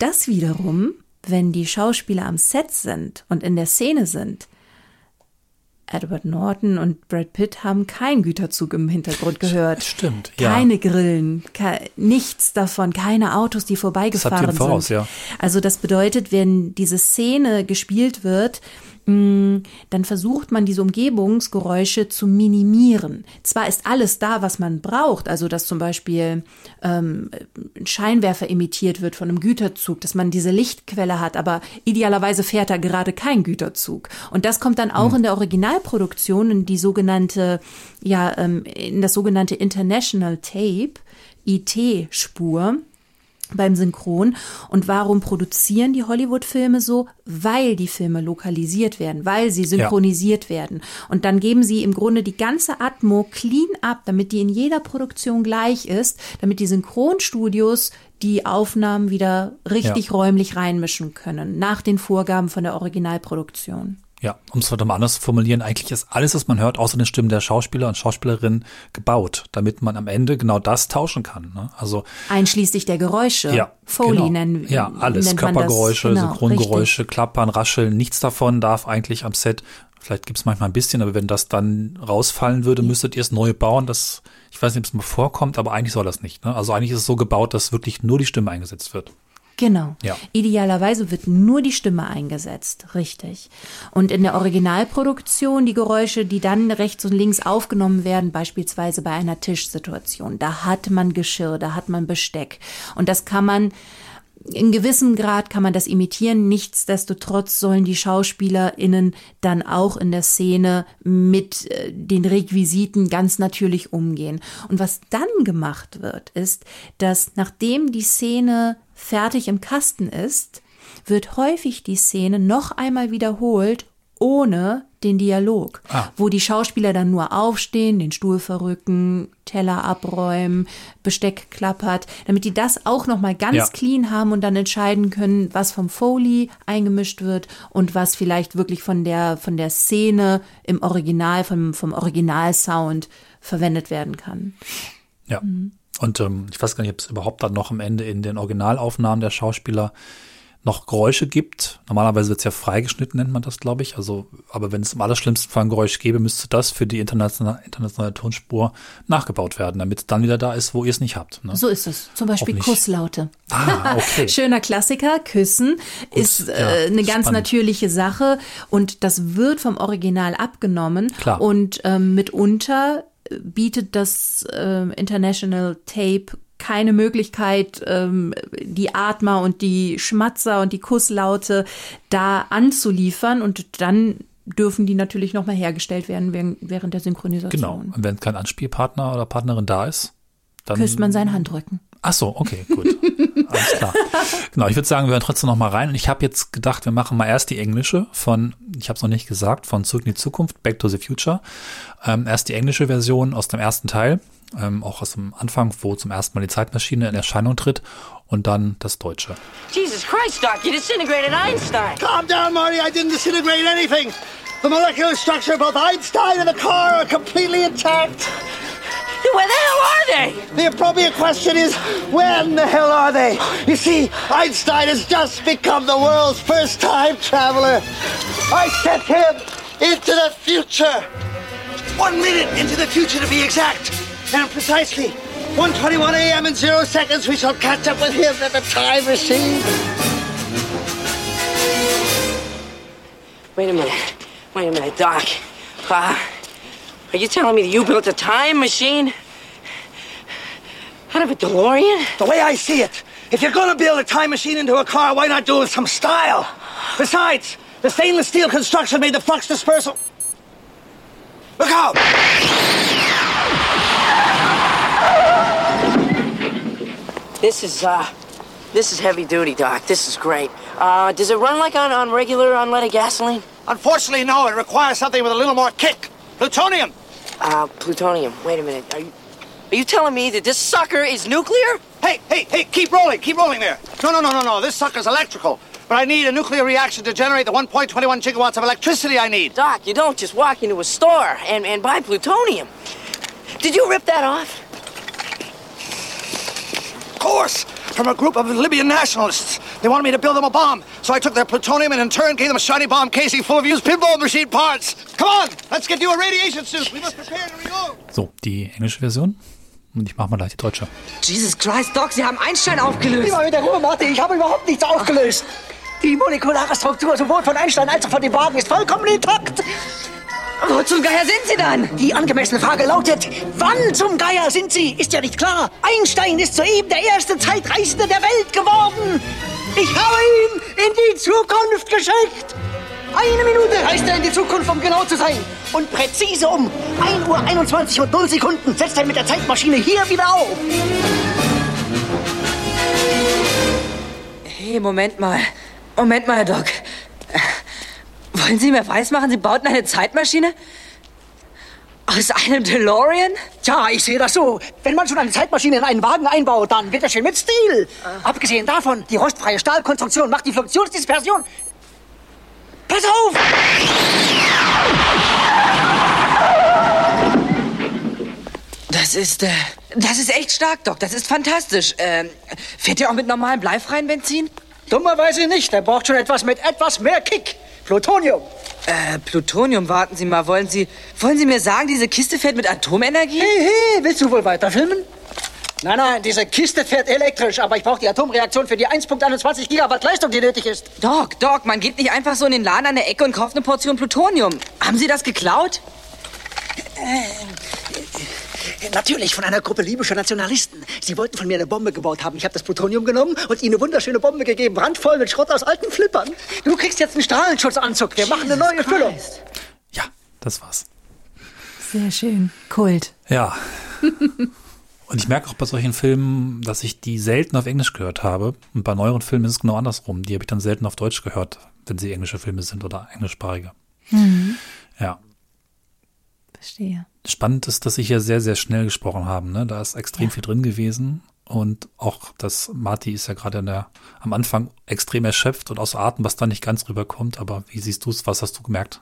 Das wiederum, wenn die Schauspieler am Set sind und in der Szene sind, Edward Norton und Brad Pitt haben keinen Güterzug im Hintergrund gehört. Stimmt, ja. Keine Grillen, ke nichts davon, keine Autos, die vorbeigefahren das voraus, sind. Ja. Also das bedeutet, wenn diese Szene gespielt wird, dann versucht man diese Umgebungsgeräusche zu minimieren. Zwar ist alles da, was man braucht, also dass zum Beispiel ähm, ein Scheinwerfer imitiert wird von einem Güterzug, dass man diese Lichtquelle hat, aber idealerweise fährt da gerade kein Güterzug. Und das kommt dann auch mhm. in der Originalproduktion in die sogenannte, ja, ähm, in das sogenannte International Tape, IT-Spur beim Synchron. Und warum produzieren die Hollywood-Filme so? Weil die Filme lokalisiert werden, weil sie synchronisiert ja. werden. Und dann geben sie im Grunde die ganze Atmo clean ab, damit die in jeder Produktion gleich ist, damit die Synchronstudios die Aufnahmen wieder richtig ja. räumlich reinmischen können, nach den Vorgaben von der Originalproduktion. Ja, um es mal anders zu formulieren, eigentlich ist alles, was man hört, außer den Stimmen der Schauspieler und Schauspielerinnen gebaut, damit man am Ende genau das tauschen kann. Ne? Also einschließlich der Geräusche. Ja, Foley genau. nennen Ja, alles. Körpergeräusche, genau, Synchrongeräusche, richtig. Klappern, Rascheln, nichts davon darf eigentlich am Set. Vielleicht gibt's manchmal ein bisschen, aber wenn das dann rausfallen würde, müsstet ihr es neu bauen. Das, ich weiß nicht, ob es mal vorkommt, aber eigentlich soll das nicht. Ne? Also eigentlich ist es so gebaut, dass wirklich nur die Stimme eingesetzt wird. Genau. Ja. Idealerweise wird nur die Stimme eingesetzt, richtig. Und in der Originalproduktion die Geräusche, die dann rechts und links aufgenommen werden, beispielsweise bei einer Tischsituation, da hat man Geschirr, da hat man Besteck. Und das kann man in gewissem Grad kann man das imitieren. Nichtsdestotrotz sollen die SchauspielerInnen dann auch in der Szene mit äh, den Requisiten ganz natürlich umgehen. Und was dann gemacht wird, ist, dass nachdem die Szene fertig im Kasten ist, wird häufig die Szene noch einmal wiederholt, ohne den Dialog, ah. wo die Schauspieler dann nur aufstehen, den Stuhl verrücken, Teller abräumen, Besteck klappert, damit die das auch noch mal ganz ja. clean haben und dann entscheiden können, was vom Foley eingemischt wird und was vielleicht wirklich von der von der Szene im Original vom vom Originalsound verwendet werden kann. Ja. Mhm. Und ähm, ich weiß gar nicht, ob es überhaupt dann noch am Ende in den Originalaufnahmen der Schauspieler noch Geräusche gibt. Normalerweise wird es ja freigeschnitten, nennt man das, glaube ich. Also, aber wenn es im allerschlimmsten Fall ein Geräusch gäbe, müsste das für die internationale, internationale Tonspur nachgebaut werden, damit es dann wieder da ist, wo ihr es nicht habt. Ne? So ist es. Zum Beispiel Kusslaute. Ah, okay. Schöner Klassiker. Küssen Gut, ist äh, eine ganz spannend. natürliche Sache und das wird vom Original abgenommen. Klar. Und ähm, mitunter bietet das äh, International Tape keine Möglichkeit, ähm, die Atmer und die Schmatzer und die Kusslaute da anzuliefern und dann dürfen die natürlich nochmal hergestellt werden während der Synchronisation. Genau. Und wenn kein Anspielpartner oder Partnerin da ist, dann küsst man seinen Handrücken. Ach so, okay, gut. Alles klar. Genau, ich würde sagen, wir hören trotzdem noch mal rein. Und ich habe jetzt gedacht, wir machen mal erst die englische von, ich habe es noch nicht gesagt, von Zurück in die Zukunft, Back to the Future. Ähm, erst die englische Version aus dem ersten Teil, ähm, auch aus dem Anfang, wo zum ersten Mal die Zeitmaschine in Erscheinung tritt. Und dann das Deutsche. Jesus Christ, Doc, you disintegrated Einstein. Calm down, Marty. I didn't disintegrate anything. The molecular structure of both Einstein and the car are completely intact. Where the hell are they? The appropriate question is, when the hell are they? You see, Einstein has just become the world's first time traveler. I sent him into the future. One minute into the future to be exact. And precisely 1.21 a.m. in zero seconds, we shall catch up with him at the time machine. Wait a minute. Wait a minute, Doc. Uh, are you telling me that you built a time machine? Out of a DeLorean? The way I see it, if you're gonna build a time machine into a car, why not do it with some style? Besides, the stainless steel construction made the flux dispersal. Look out! This is, uh, this is heavy duty, Doc. This is great. Uh, does it run like on, on regular unleaded gasoline? Unfortunately, no. It requires something with a little more kick. Plutonium! Uh, plutonium. Wait a minute. Are you, are you telling me that this sucker is nuclear? Hey, hey, hey, keep rolling, keep rolling there. No, no, no, no, no. This sucker's electrical. But I need a nuclear reaction to generate the 1.21 gigawatts of electricity I need. Doc, you don't just walk into a store and, and buy plutonium. Did you rip that off? Of course, from a group of Libyan nationalists. They wanted me to build them a bomb, so I took their plutonium and in turn gave them a shiny bomb casing full of used pinball machine parts. Come on, let's get you a radiation suit. We must prepare to reload. So, die englische Version. Und ich mach mal gleich die deutsche. Jesus Christ, Doc, Sie haben Einstein aufgelöst. Immer mit der Ruhe, Martin. Ich habe überhaupt nichts aufgelöst. Die molekulare Struktur sowohl von Einstein als auch von dem Wagen ist vollkommen intakt. Wo zum Geier sind Sie dann? Die angemessene Frage lautet, wann zum Geier sind Sie? Ist ja nicht klar. Einstein ist soeben der erste Zeitreisende der Welt geworden. Ich habe ihn in die Zukunft geschickt. Eine Minute reist er in die Zukunft, um genau zu sein. Und präzise um 1 Uhr 21 und 0 Sekunden setzt er mit der Zeitmaschine hier wieder auf. Hey, Moment mal. Moment mal, Herr Doc. Wollen Sie mir weismachen, Sie bauten eine Zeitmaschine? Aus einem DeLorean? Tja, ich sehe das so. Wenn man schon eine Zeitmaschine in einen Wagen einbaut, dann wird das schön mit Stil. Ah. Abgesehen davon, die rostfreie Stahlkonstruktion macht die Funktionsdispersion Pass auf! Das ist, äh, das ist echt stark, Doc. Das ist fantastisch. Ähm, fährt ihr auch mit normalem bleifreien Benzin? Dummerweise nicht. Er braucht schon etwas mit etwas mehr Kick. Plutonium. Äh, Plutonium, warten Sie mal. Wollen Sie, wollen Sie mir sagen, diese Kiste fährt mit Atomenergie? Hey, hey, willst du wohl weiterfilmen? Nein, nein, diese Kiste fährt elektrisch, aber ich brauche die Atomreaktion für die 1.21 Gigawatt Leistung, die nötig ist. Doc, Doc, man geht nicht einfach so in den Laden an der Ecke und kauft eine Portion Plutonium. Haben Sie das geklaut? Äh, natürlich von einer Gruppe libyscher Nationalisten. Sie wollten von mir eine Bombe gebaut haben. Ich habe das Plutonium genommen und ihnen eine wunderschöne Bombe gegeben, brandvoll mit Schrott aus alten Flippern. Du kriegst jetzt einen Strahlenschutzanzug. Wir machen eine neue Füllung. Ja, das war's. Sehr schön. Kult. Ja. Und ich merke auch bei solchen Filmen, dass ich die selten auf Englisch gehört habe. Und bei neueren Filmen ist es genau andersrum. Die habe ich dann selten auf Deutsch gehört, wenn sie englische Filme sind oder englischsprachige. Mhm. Ja. Verstehe. Spannend ist, dass sie hier sehr, sehr schnell gesprochen haben. Ne? Da ist extrem ja. viel drin gewesen. Und auch das Marty ist ja gerade am Anfang extrem erschöpft und außer Atem, was da nicht ganz rüberkommt. Aber wie siehst du es? Was hast du gemerkt?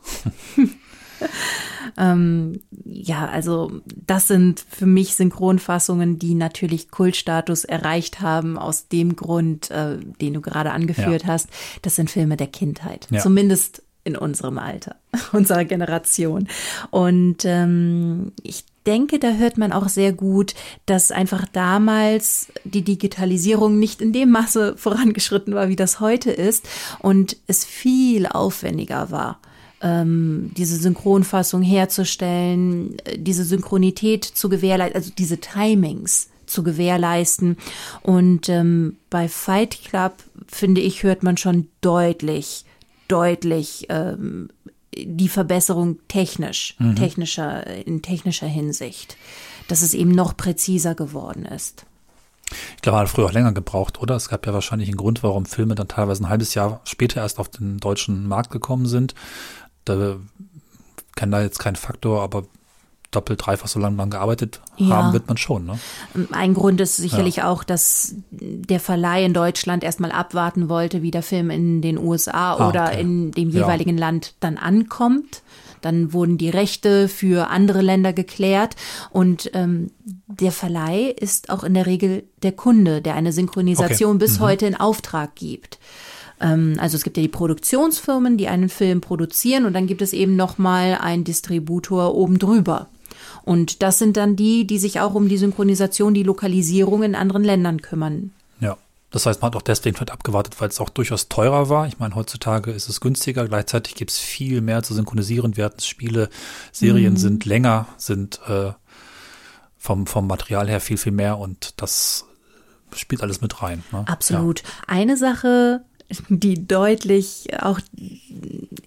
ähm, ja, also das sind für mich Synchronfassungen, die natürlich Kultstatus erreicht haben, aus dem Grund, äh, den du gerade angeführt ja. hast. Das sind Filme der Kindheit. Ja. Zumindest in unserem Alter, unserer Generation. Und ähm, ich denke, da hört man auch sehr gut, dass einfach damals die Digitalisierung nicht in dem Maße vorangeschritten war, wie das heute ist und es viel aufwendiger war ähm, diese Synchronfassung herzustellen, äh, diese Synchronität zu gewährleisten, also diese Timings zu gewährleisten. Und ähm, bei Fight Club, finde ich, hört man schon deutlich, deutlich ähm, die Verbesserung technisch, mhm. technischer, in technischer Hinsicht, dass es eben noch präziser geworden ist. Ich glaube, er hat früher auch länger gebraucht, oder? Es gab ja wahrscheinlich einen Grund, warum Filme dann teilweise ein halbes Jahr später erst auf den deutschen Markt gekommen sind da kann da jetzt kein Faktor, aber doppelt, dreifach so lange man gearbeitet ja. haben, wird man schon. Ne? Ein Grund ist sicherlich ja. auch, dass der Verleih in Deutschland erstmal abwarten wollte, wie der Film in den USA ah, oder okay. in dem jeweiligen ja. Land dann ankommt. Dann wurden die Rechte für andere Länder geklärt und ähm, der Verleih ist auch in der Regel der Kunde, der eine Synchronisation okay. bis mhm. heute in Auftrag gibt. Ähm, also es gibt ja die Produktionsfirmen, die einen Film produzieren und dann gibt es eben noch mal einen Distributor oben drüber. Und das sind dann die, die sich auch um die Synchronisation, die Lokalisierung in anderen Ländern kümmern. Ja. Das heißt, man hat auch deswegen vielleicht abgewartet, weil es auch durchaus teurer war. Ich meine, heutzutage ist es günstiger. Gleichzeitig gibt es viel mehr zu synchronisieren. Wir hatten Spiele, Serien mhm. sind länger, sind äh, vom, vom Material her viel, viel mehr und das spielt alles mit rein. Ne? Absolut. Ja. Eine Sache, die deutlich auch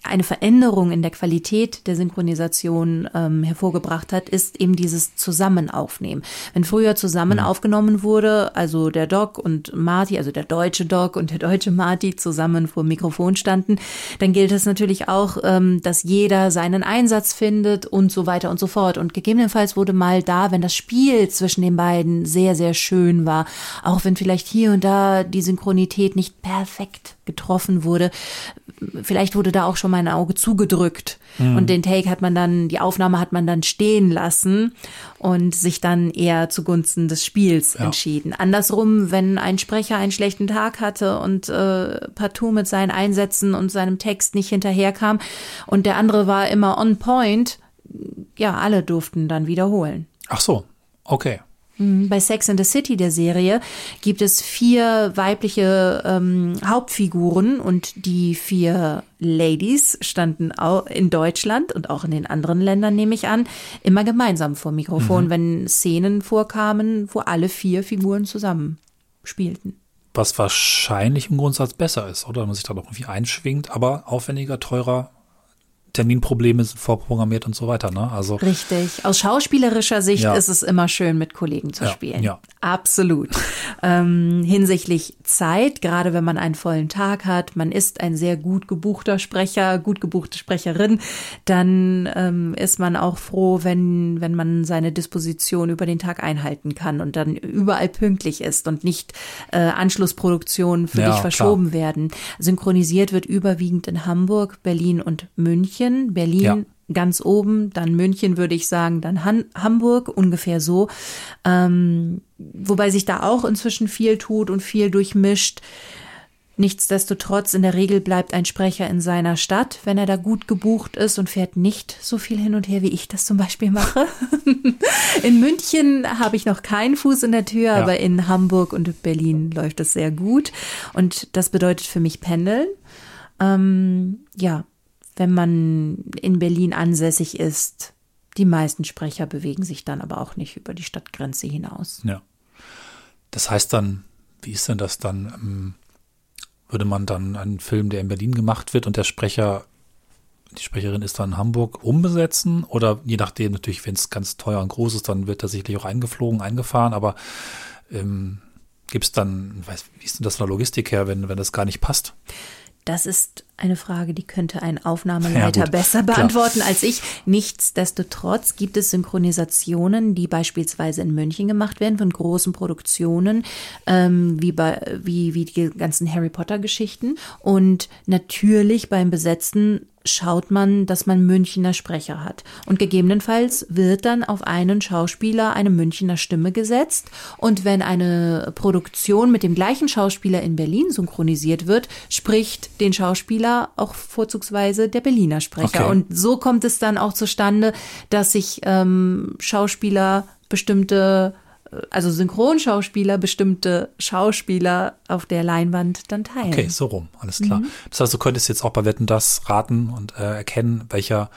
eine Veränderung in der Qualität der Synchronisation ähm, hervorgebracht hat, ist eben dieses Zusammenaufnehmen. Wenn früher zusammen mhm. aufgenommen wurde, also der Doc und Marty, also der deutsche Doc und der deutsche Marty zusammen vor dem Mikrofon standen, dann gilt es natürlich auch, ähm, dass jeder seinen Einsatz findet und so weiter und so fort. Und gegebenenfalls wurde mal da, wenn das Spiel zwischen den beiden sehr, sehr schön war, auch wenn vielleicht hier und da die Synchronität nicht perfekt getroffen wurde. Vielleicht wurde da auch schon mein Auge zugedrückt mhm. und den Take hat man dann, die Aufnahme hat man dann stehen lassen und sich dann eher zugunsten des Spiels ja. entschieden. Andersrum, wenn ein Sprecher einen schlechten Tag hatte und äh, partout mit seinen Einsätzen und seinem Text nicht hinterherkam und der andere war immer on point, ja, alle durften dann wiederholen. Ach so, okay. Mhm. Bei Sex in the City der Serie gibt es vier weibliche ähm, Hauptfiguren und die vier Ladies standen auch in Deutschland und auch in den anderen Ländern, nehme ich an, immer gemeinsam vor Mikrofon, mhm. wenn Szenen vorkamen, wo alle vier Figuren zusammen spielten. Was wahrscheinlich im Grundsatz besser ist, oder? Wenn man sich da noch irgendwie einschwingt, aber aufwendiger, teurer, Terminprobleme sind vorprogrammiert und so weiter. Ne? Also Richtig. Aus schauspielerischer Sicht ja. ist es immer schön, mit Kollegen zu ja, spielen. Ja. Absolut. ähm, hinsichtlich Zeit, gerade wenn man einen vollen Tag hat, man ist ein sehr gut gebuchter Sprecher, gut gebuchte Sprecherin, dann ähm, ist man auch froh, wenn, wenn man seine Disposition über den Tag einhalten kann und dann überall pünktlich ist und nicht äh, Anschlussproduktionen für Ja, dich verschoben klar. werden. Synchronisiert wird überwiegend in Hamburg, Berlin und München. Berlin Ja. ganz oben, dann München würde ich sagen, dann Han Hamburg, ungefähr so. Ähm, wobei sich da auch inzwischen viel tut und viel durchmischt. Nichtsdestotrotz, in der Regel bleibt ein Sprecher in seiner Stadt, wenn er da gut gebucht ist und fährt nicht so viel hin und her, wie ich das zum Beispiel mache. in München habe ich noch keinen Fuß in der Tür, aber in Hamburg und Berlin läuft es sehr gut. Und das bedeutet für mich Pendeln. Ähm, ja, wenn man in Berlin ansässig ist, die meisten Sprecher bewegen sich dann aber auch nicht über die Stadtgrenze hinaus. Ja. Das heißt dann, wie ist denn das dann? ähm, Würde man dann einen Film, der in Berlin gemacht wird und der Sprecher, die Sprecherin ist dann in Hamburg, umbesetzen? Oder je nachdem, natürlich, wenn es ganz teuer und groß ist, dann wird er sicherlich auch eingeflogen, eingefahren, aber ähm, gibt es dann, weiß, wie ist denn das von der Logistik her, wenn, wenn das gar nicht passt? Das ist eine Frage, die könnte ein Ja, Aufnahmeleiter gut, besser klar. beantworten als ich. Nichtsdestotrotz gibt es Synchronisationen, die beispielsweise in München gemacht werden von großen Produktionen, ähm, wie, bei, wie, wie die ganzen Harry Potter-Geschichten. Und natürlich beim Besetzen schaut man, dass man Münchner Sprecher hat. Und gegebenenfalls wird dann auf einen Schauspieler eine Münchner Stimme gesetzt. Und wenn eine Produktion mit dem gleichen Schauspieler in Berlin synchronisiert wird, spricht den Schauspieler auch vorzugsweise der Berliner Sprecher. Okay. Und so kommt es dann auch zustande, dass sich ähm, Schauspieler bestimmte also Synchronschauspieler bestimmte Schauspieler auf der Leinwand dann teilen. Okay, so rum, alles klar. Mhm. Das heißt, du könntest jetzt auch bei Wetten das raten und äh, erkennen, welcher,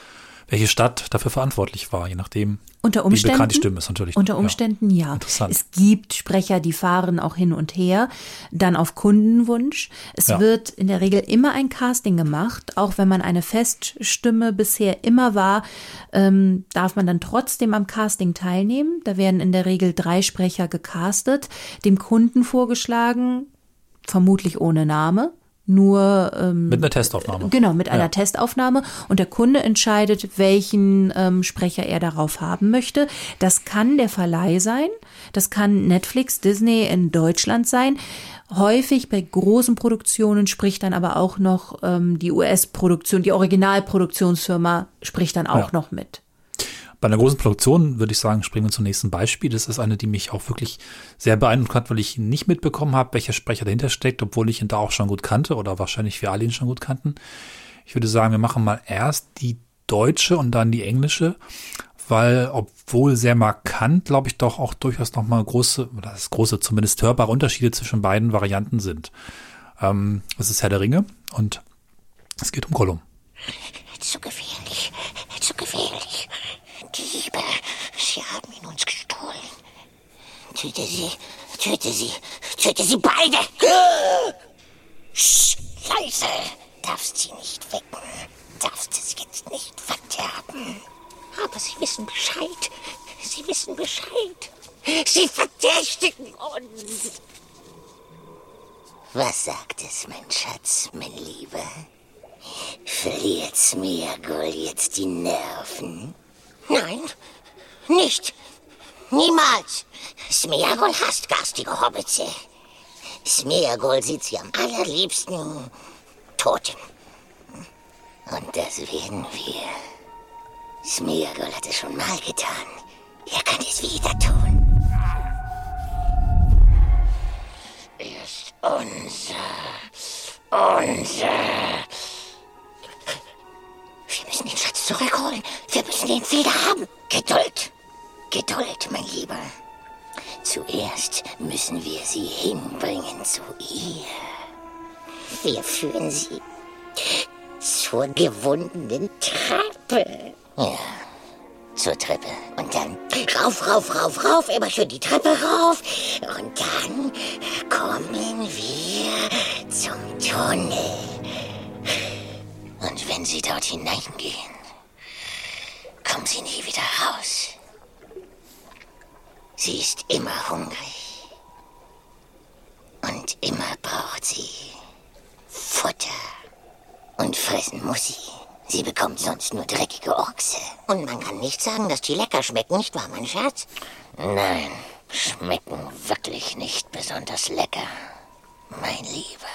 welche Stadt dafür verantwortlich war, je nachdem, Unter wie Umständen, bekannt die Stimme ist natürlich. Unter Ja. Umständen ja. Interessant. Es gibt Sprecher, die fahren auch hin und her, dann auf Kundenwunsch. Es Ja. wird in der Regel immer ein Casting gemacht, auch wenn man eine Feststimme bisher immer war, ähm, darf man dann trotzdem am Casting teilnehmen. Da werden in der Regel drei Sprecher gecastet, dem Kunden vorgeschlagen, vermutlich ohne Name. Nur ähm, Mit einer Testaufnahme. Genau, mit einer Ja. Testaufnahme. Und der Kunde entscheidet, welchen ähm, Sprecher er darauf haben möchte. Das kann der Verleih sein. Das kann Netflix, Disney in Deutschland sein. Häufig bei großen Produktionen spricht dann aber auch noch ähm, die US-Produktion, die Originalproduktionsfirma spricht dann auch Ja. noch mit. Bei einer großen Produktion würde ich sagen, springen wir zum nächsten Beispiel. Das ist eine, die mich auch wirklich sehr beeindruckt hat, weil ich nicht mitbekommen habe, welcher Sprecher dahinter steckt, obwohl ich ihn da auch schon gut kannte oder wahrscheinlich wir alle ihn schon gut kannten. Ich würde sagen, wir machen mal erst die deutsche und dann die englische, weil obwohl sehr markant, glaube ich, doch auch durchaus nochmal große, das große, zumindest hörbare Unterschiede zwischen beiden Varianten sind. Ähm, es ist Herr der Ringe und es geht um Gollum. Zu gefährlich, zu gefährlich. Diebe, sie haben ihn uns gestohlen. Töte sie, töte sie, töte sie beide. Sch, leise, darfst sie nicht wecken, darfst es jetzt nicht verderben. Aber sie wissen Bescheid, sie wissen Bescheid. Sie verdächtigen uns. Was sagt es, mein Schatz, mein Lieber? Verliert Smeagol jetzt die Nerven? Nein, nicht. Niemals. Smeagol hasst garstige Hobbitze. Smeagol sieht sie am allerliebsten tot. Und das werden wir. Smeagol hat es schon mal getan. Er kann es wieder tun. Er ist unser. Unser. Wir müssen den Schatz zurückholen. Wir müssen ihn wieder haben. Geduld. Geduld, mein Lieber. Zuerst müssen wir sie hinbringen zu ihr. Wir führen sie zur gewundenen Treppe. Ja, zur Treppe. Und dann rauf, rauf, rauf, rauf, immer schön die Treppe rauf. Und dann kommen wir zum Tunnel. Sie dort hineingehen, kommen Sie nie wieder raus. Sie ist immer hungrig. Und immer braucht sie Futter. Und fressen muss sie. Sie bekommt sonst nur dreckige Ochse. Und man kann nicht sagen, dass die lecker schmecken, nicht wahr, mein Schatz? Nein, schmecken wirklich nicht besonders lecker. Mein Lieber,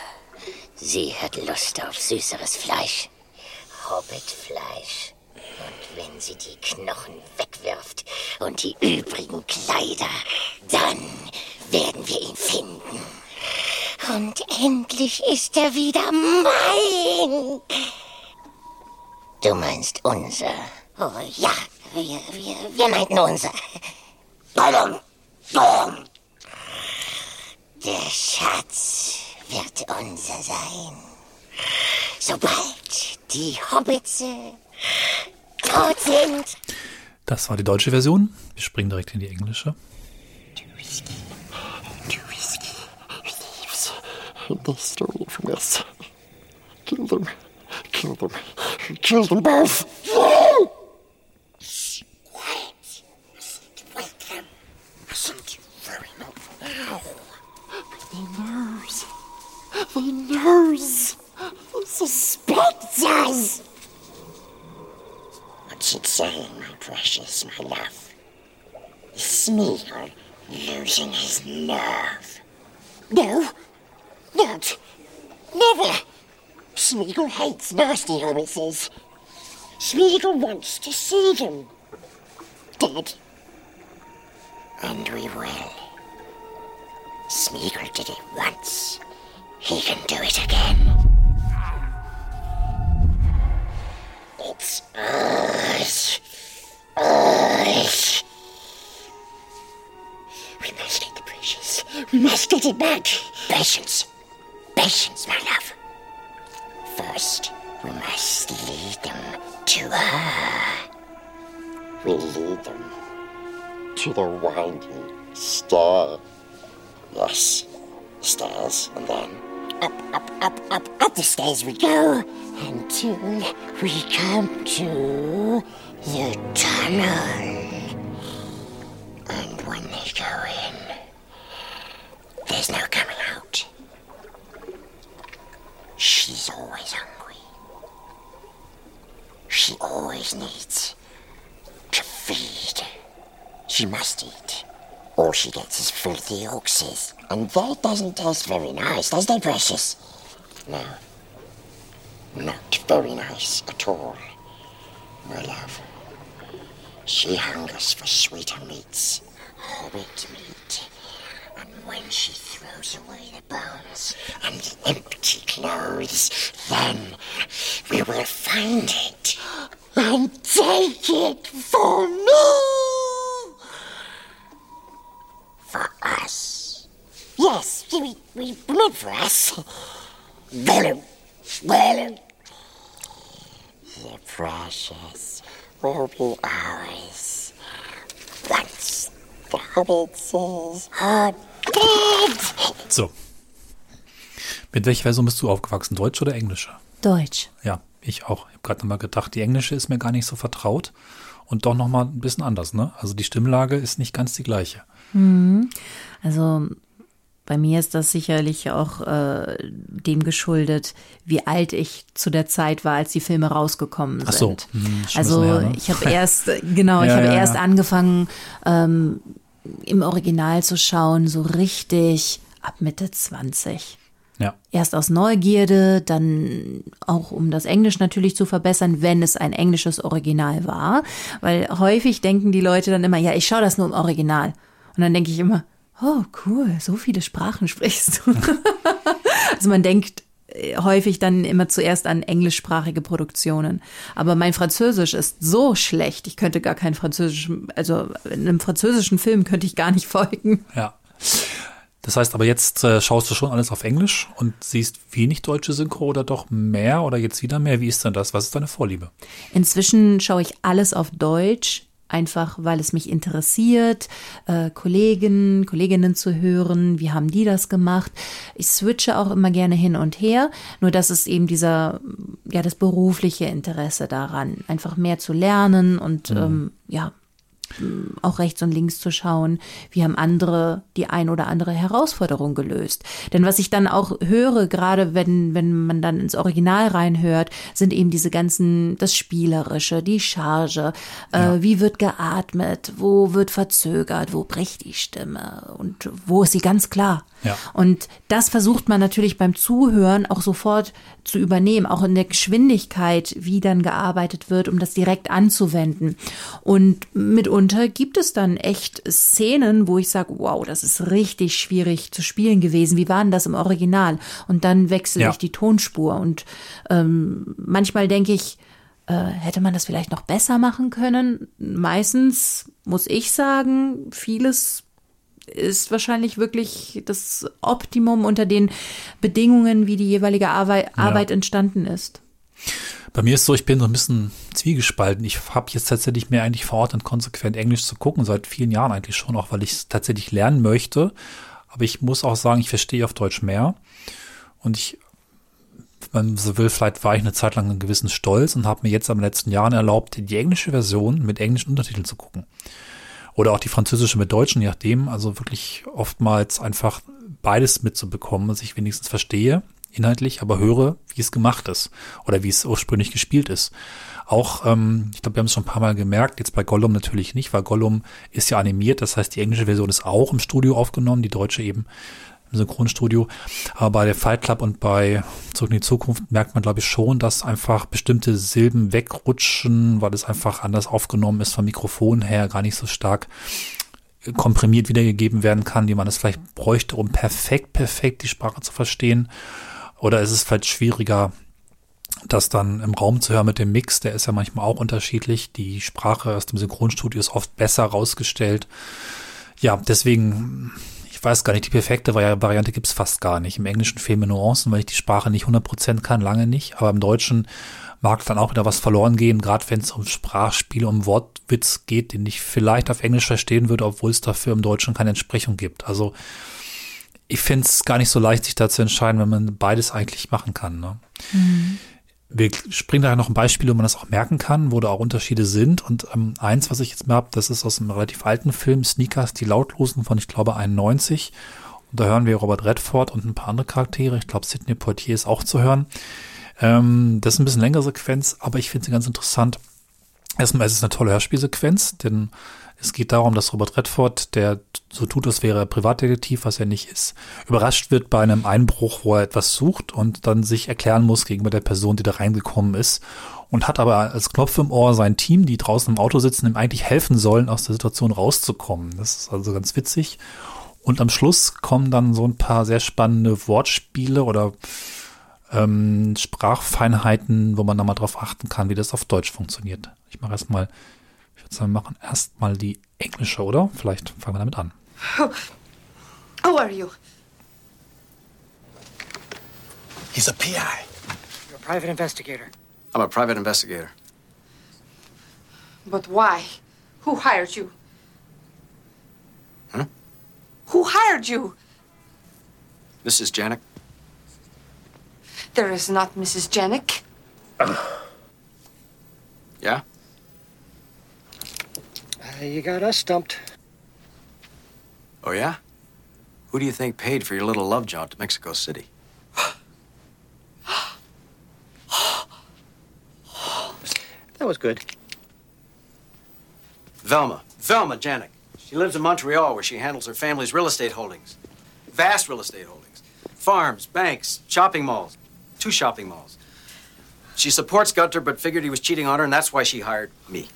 sie hat Lust auf süßeres Fleisch. Hobbitfleisch. Und wenn sie die Knochen wegwirft und die übrigen Kleider, dann werden wir ihn finden. Und endlich ist er wieder mein. Du meinst unser. Oh ja, wir, wir, wir meinten unser. Der Schatz wird unser sein. Sobald die Hobbits tot sind. Das war die deutsche Version. Wir springen direkt in die englische. Stole it from us. Kill them. Kill them. Kill them both. Quiet. Wake them. Listen very loud now. They knows. They knows. They suspect us. What's it saying, my precious, my love? Smeagol losing his nerve. No. Not. Never. Smeagol hates nasty hobbitses. Smeagol wants to see them. Dead. And we will. Smeagol did it once. He can do it again. We must get the precious. We must get it back. Patience. Patience, my love. First, we must lead them to her. We lead them to the winding stair. Yes, stars, and then up, up, up, up, up the stairs we go until we come to the tunnel. And when they go in, there's no coming out. She's always hungry. She always needs to feed. She must eat. All she gets is filthy oxes. And that doesn't taste very nice, does it, precious? No. Not very nice at all, my love. She hungers for sweeter meats, hobbit meat. And when she throws away the bones and the empty clothes, then we will find it and take it for me. For us. Yes, we, we meant for us. Well, well. The precious will be ours. Once the hobbits are dead. So. Mit welcher Version bist du aufgewachsen? Deutsch oder englische? Deutsch. Ja, ich auch. Ich habe gerade nochmal gedacht, die englische ist mir gar nicht so vertraut und doch nochmal ein bisschen anders, ne? Also die Stimmlage ist nicht ganz die gleiche. Mhm. Also bei mir ist das sicherlich auch äh, dem geschuldet, wie alt ich zu der Zeit war, als die Filme rausgekommen sind. Ach so. Hm, schon also her, ne? ich habe erst, genau, ich Ja, habe ja, erst ja. angefangen, ähm, im Original zu schauen, so richtig ab Mitte 20. Ja. Erst aus Neugierde, dann auch um das Englisch natürlich zu verbessern, wenn es ein englisches Original war. Weil häufig denken die Leute dann immer, ja, ich schaue das nur im Original. Und dann denke ich immer, oh cool, so viele Sprachen sprichst du. also man denkt äh, häufig dann immer zuerst an englischsprachige Produktionen. Aber mein Französisch ist so schlecht, ich könnte gar keinen französischen, also in einem französischen Film könnte ich gar nicht folgen. Ja. Das heißt aber jetzt äh, schaust du schon alles auf Englisch und siehst wenig deutsche Synchro oder doch mehr oder jetzt wieder mehr? Wie ist denn das? Was ist deine Vorliebe? Inzwischen schaue ich alles auf Deutsch, einfach weil es mich interessiert, äh, Kollegen, Kolleginnen zu hören, wie haben die das gemacht. Ich switche auch immer gerne hin und her, nur das ist eben dieser, ja, das berufliche Interesse daran, einfach mehr zu lernen und mhm. ähm, ja, auch rechts und links zu schauen, wie haben andere die ein oder andere Herausforderung gelöst. Denn was ich dann auch höre, gerade wenn, wenn man dann ins Original reinhört, sind eben diese ganzen, das Spielerische, die Charge, äh, ja. äh, wie wird geatmet, wo wird verzögert, wo bricht die Stimme und wo ist sie ganz klar. Ja. Und das versucht man natürlich beim Zuhören auch sofort zu übernehmen, auch in der Geschwindigkeit, wie dann gearbeitet wird, um das direkt anzuwenden. Und mitunter gibt es dann echt Szenen, wo ich sage, wow, das ist richtig schwierig zu spielen gewesen. Wie war denn das im Original? Und dann wechsle ja. ich die Tonspur. Und ähm, manchmal denke ich, äh, hätte man das vielleicht noch besser machen können? Meistens muss ich sagen, vieles ist wahrscheinlich wirklich das Optimum unter den Bedingungen, wie die jeweilige Arbeit, Arbeit ja. entstanden ist. Bei mir ist so, ich bin so ein bisschen zwiegespalten. Ich habe jetzt tatsächlich mehr eigentlich verordnet, konsequent Englisch zu gucken, seit vielen Jahren eigentlich schon, auch weil ich es tatsächlich lernen möchte. Aber ich muss auch sagen, ich verstehe auf Deutsch mehr. Und ich, wenn man so will, vielleicht war ich eine Zeit lang einen gewissen Stolz und habe mir jetzt am letzten Jahren erlaubt, die englische Version mit englischen Untertiteln zu gucken. Oder auch die französische mit deutschen, je nachdem. Also wirklich oftmals einfach beides mitzubekommen, dass ich wenigstens verstehe, inhaltlich, aber höre, wie es gemacht ist oder wie es ursprünglich gespielt ist. Auch, ähm, ich glaube, wir haben es schon ein paar Mal gemerkt, jetzt bei Gollum natürlich nicht, weil Gollum ist ja animiert, das heißt, die englische Version ist auch im Studio aufgenommen, die deutsche eben im Synchronstudio. Aber bei der Fight Club und bei Zurück in die Zukunft merkt man, glaube ich, schon, dass einfach bestimmte Silben wegrutschen, weil es einfach anders aufgenommen ist vom Mikrofon her, gar nicht so stark komprimiert wiedergegeben werden kann, wie man es vielleicht bräuchte, um perfekt, perfekt die Sprache zu verstehen. Oder ist es vielleicht schwieriger, das dann im Raum zu hören mit dem Mix, der ist ja manchmal auch unterschiedlich. Die Sprache aus dem Synchronstudio ist oft besser rausgestellt. Ja, deswegen ich weiß gar nicht, die perfekte Variante gibt's fast gar nicht. Im Englischen fehlen mir Nuancen, weil ich die Sprache nicht 100% kann, lange nicht. Aber im Deutschen mag dann auch wieder was verloren gehen, gerade wenn es um Sprachspiel, um Wortwitz geht, den ich vielleicht auf Englisch verstehen würde, obwohl es dafür im Deutschen keine Entsprechung gibt. Also ich finde es gar nicht so leicht, sich da zu entscheiden, wenn man beides eigentlich machen kann. Ne? Mhm. Wir springen da noch ein Beispiel, wo man das auch merken kann, wo da auch Unterschiede sind. Und ähm, eins, was ich jetzt mal habe, das ist aus einem relativ alten Film, Sneakers, die Lautlosen von, ich glaube, 91. Und da hören wir Robert Redford und ein paar andere Charaktere. Ich glaube, Sidney Poitier ist auch zu hören. Ähm, das ist ein bisschen längere Sequenz, aber ich finde sie ganz interessant. Erstmal ist es eine tolle Hörspielsequenz, denn es geht darum, dass Robert Redford, der so tut, als wäre er Privatdetektiv, was er nicht ist, überrascht wird bei einem Einbruch, wo er etwas sucht und dann sich erklären muss gegenüber der Person, die da reingekommen ist und hat aber als Knopf im Ohr sein Team, die draußen im Auto sitzen, ihm eigentlich helfen sollen, aus der Situation rauszukommen. Das ist also ganz witzig. Und am Schluss kommen dann so ein paar sehr spannende Wortspiele oder ähm, Sprachfeinheiten, wo man da mal drauf achten kann, wie das auf Deutsch funktioniert. Ich mache erstmal wir machen erstmal die englische, oder? Vielleicht fangen wir damit an. Who, who are you? He's a PI. You're a private investigator. I'm a private investigator. But why? Who hired you? Huh? Who hired you? Mrs. Janik. There is not Mrs. Janik. yeah? You got us stumped. Oh, yeah? Who do you think paid for your little love jaunt to Mexico City? that was good. Velma. Velma Janik. She lives in Montreal where she handles her family's real estate holdings. Vast real estate holdings. Farms, banks, shopping malls. Two shopping malls. She supports Gunter but figured he was cheating on her, and that's why she hired me.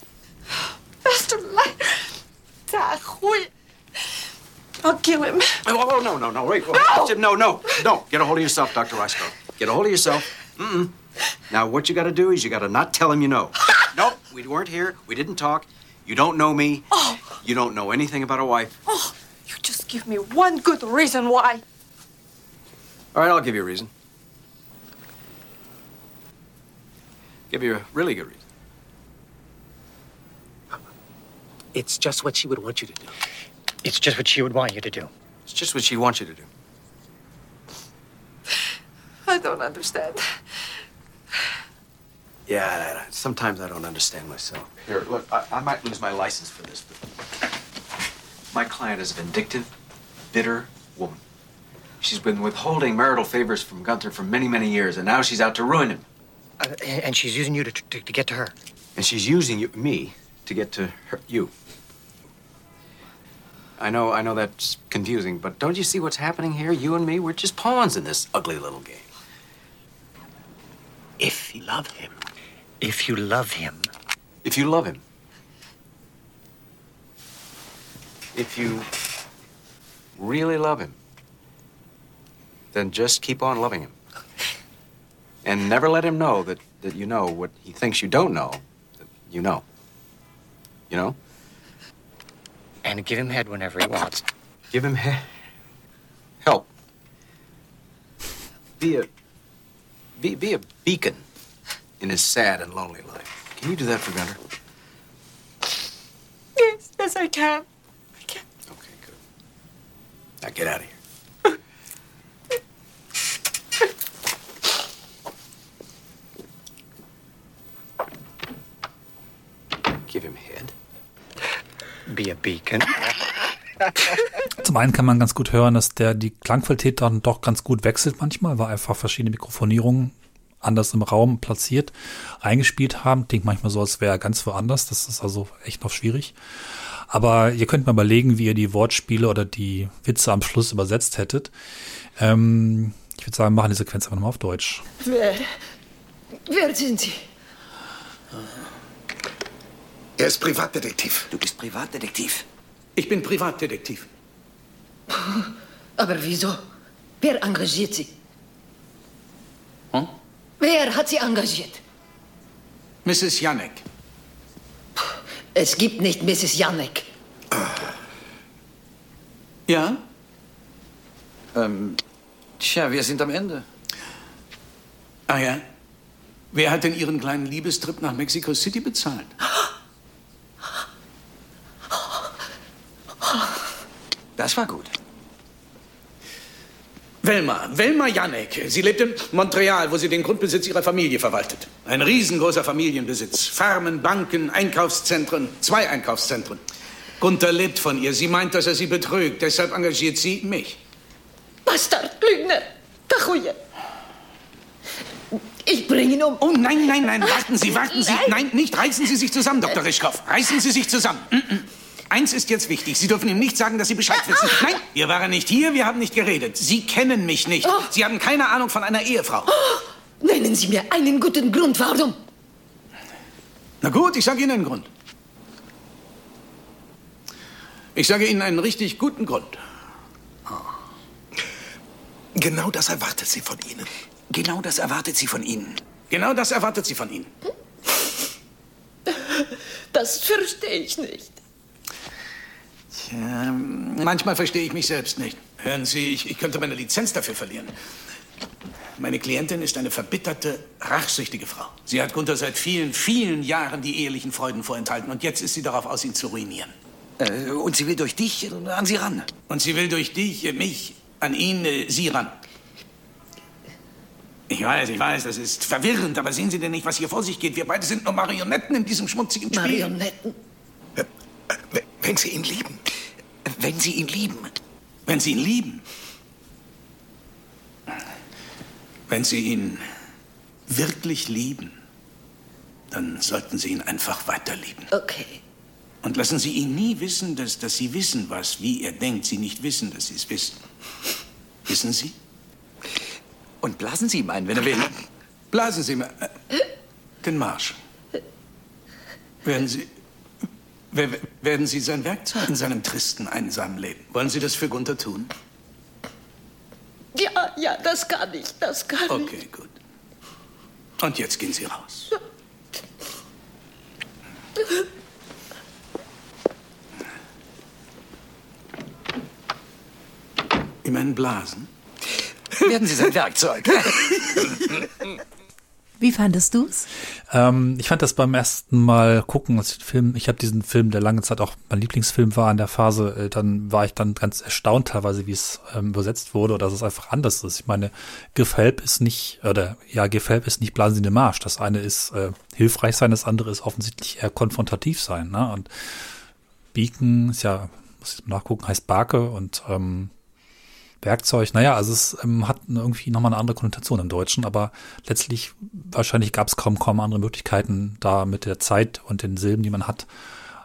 Mr. Light. I'll kill him. Oh, oh, oh, no, no, no. Wait. No! No, no, no. Get a hold of yourself, Dr. Roscoe. Get a hold of yourself. Mm-mm. Now, what you got to do is you got to not tell him you know. nope, we weren't here. We didn't talk. You don't know me. Oh. You don't know anything about a wife. Oh, you just give me one good reason why. All right, I'll give you a reason. Give you a really good reason. It's just what she would want you to do. It's just what she would want you to do. It's just what she wants you to do. I don't understand. Yeah, I, I, sometimes I don't understand myself. Here, look, I, I might lose my license for this, but my client is a vindictive, bitter woman. She's been withholding marital favors from Gunther for many, many years, and now she's out to ruin him. Uh, and she's using you to, to, to get to her. And she's using you, me to get to her, you. I know, I know that's confusing, but don't you see what's happening here? You and me, we're just pawns in this ugly little game. If you love him. If you love him. If you love him. If you really love him, then just keep on loving him. And never let him know that, that you know what he thinks you don't know, that you know. You know? And give him head whenever he wants. Give him he- help. Be a be, be a beacon in his sad and lonely life. Can you do that for Gunter? Yes, yes, I can. I can. Okay, good. Now get out of here. Give him head. Be a beacon. Zum einen kann man ganz gut hören, dass der die Klangqualität dann doch ganz gut wechselt manchmal, weil einfach verschiedene Mikrofonierungen anders im Raum platziert, eingespielt haben. Klingt manchmal so, als wäre er ganz woanders. Das ist also echt noch schwierig. Aber ihr könnt mal überlegen, wie ihr die Wortspiele oder die Witze am Schluss übersetzt hättet. Ähm, ich würde sagen, wir machen die Sequenz einfach nochmal auf Deutsch. Wer, wer sind Sie? Er ist Privatdetektiv. Du bist Privatdetektiv. Ich bin Privatdetektiv. Aber wieso? Wer engagiert Sie? Hm? Wer hat Sie engagiert? Mrs. Janek. Es gibt nicht Mrs. Janek. Ja? Ähm, tja, wir sind am Ende. Ah ja? Wer hat denn Ihren kleinen Liebestrip nach Mexico City bezahlt? Das war gut. Velma, Velma Janek. Sie lebt in Montreal, wo sie den Grundbesitz ihrer Familie verwaltet. Ein riesengroßer Familienbesitz. Farmen, Banken, Einkaufszentren, zwei Einkaufszentren. Gunther lebt von ihr. Sie meint, dass er sie betrügt. Deshalb engagiert sie mich. Bastard, Lügner, Kachuje. Ich bringe ihn um. Oh nein, nein, nein, warten Sie, warten Sie. Nein, nicht. Reißen Sie sich zusammen, Dr. Rischkow. Reißen Sie sich zusammen. Mm -mm. Eins ist jetzt wichtig. Sie dürfen ihm nicht sagen, dass Sie Bescheid wissen. Nein, wir waren nicht hier, wir haben nicht geredet. Sie kennen mich nicht. Sie haben keine Ahnung von einer Ehefrau. Nennen Sie mir einen guten Grund, warum? Na gut, ich sage Ihnen einen Grund. Ich sage Ihnen einen richtig guten Grund. Genau das erwartet sie von Ihnen. Genau das erwartet sie von Ihnen. Genau das erwartet sie von Ihnen. Das verstehe ich nicht. Tja, manchmal verstehe ich mich selbst nicht. Hören Sie, ich, ich könnte meine Lizenz dafür verlieren. Meine Klientin ist eine verbitterte, rachsüchtige Frau. Sie hat Gunther seit vielen, vielen Jahren die ehelichen Freuden vorenthalten und jetzt ist sie darauf aus, ihn zu ruinieren. Äh, und sie will durch dich an sie ran. Und sie will durch dich, äh, mich, an ihn, äh, sie ran. Ich weiß, ich weiß, das ist verwirrend, aber sehen Sie denn nicht, was hier vor sich geht? Wir beide sind nur Marionetten in diesem schmutzigen Spiel. Marionetten? Wenn Sie ihn lieben. Wenn Sie ihn lieben. Wenn Sie ihn lieben. Wenn Sie ihn wirklich lieben, dann sollten Sie ihn einfach weiterlieben. Okay. Und lassen Sie ihn nie wissen, dass, dass Sie wissen, was, wie er denkt, Sie nicht wissen, dass Sie es wissen. Wissen Sie? Und blasen Sie ihm ein, wenn er will. Blasen Sie mir äh, den Marsch. Werden Sie, werden Sie sein Werkzeug in seinem tristen, einsamen Leben? Wollen Sie das für Gunther tun? Ja, ja, das kann ich, das kann ich. Okay, gut. Und jetzt gehen Sie raus. Immerhin blasen. Werden Sie sein Werkzeug. Wie fandest du's? Ähm, ich fand das beim ersten Mal gucken, als ich den Film, ich habe diesen Film, der lange Zeit auch mein Lieblingsfilm war in der Phase, äh, dann war ich dann ganz erstaunt teilweise, wie es ähm, übersetzt wurde oder dass es einfach anders ist. Ich meine, Gefälp ist nicht, oder ja, Gefälp ist nicht Blasen Sie den Marsch. Das eine ist äh, hilfreich sein, das andere ist offensichtlich eher konfrontativ sein. Ne? Und Beacon ist ja, muss ich nachgucken, heißt Barke und ähm, Werkzeug. Naja, also es ähm, hat irgendwie nochmal eine andere Konnotation im Deutschen, aber letztlich wahrscheinlich gab es kaum, kaum andere Möglichkeiten, da mit der Zeit und den Silben, die man hat,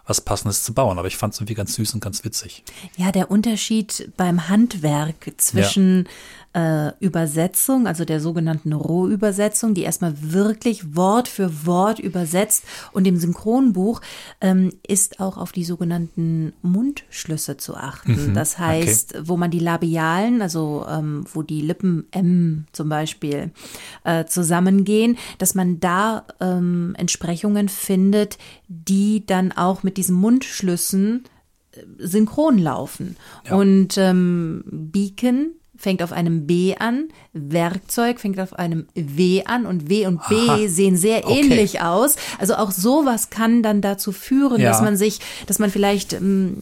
was Passendes zu bauen. Aber ich fand es irgendwie ganz süß und ganz witzig. Ja, der Unterschied beim Handwerk zwischen ja äh, Übersetzung, also der sogenannten Rohübersetzung, die erstmal wirklich Wort für Wort übersetzt und im Synchronbuch ähm, ist auch auf die sogenannten Mundschlüsse zu achten. Mhm, das heißt, okay. wo man die Labialen, also ähm, wo die Lippen M zum Beispiel äh, zusammengehen, dass man da ähm, Entsprechungen findet, die dann auch mit diesen Mundschlüssen äh, synchron laufen. Ja. Und ähm, Beacon fängt auf einem B an, Werkzeug fängt auf einem W an und W und B Aha. sehen sehr okay. ähnlich aus. Also auch sowas kann dann dazu führen, ja. dass man sich, dass man vielleicht ähm,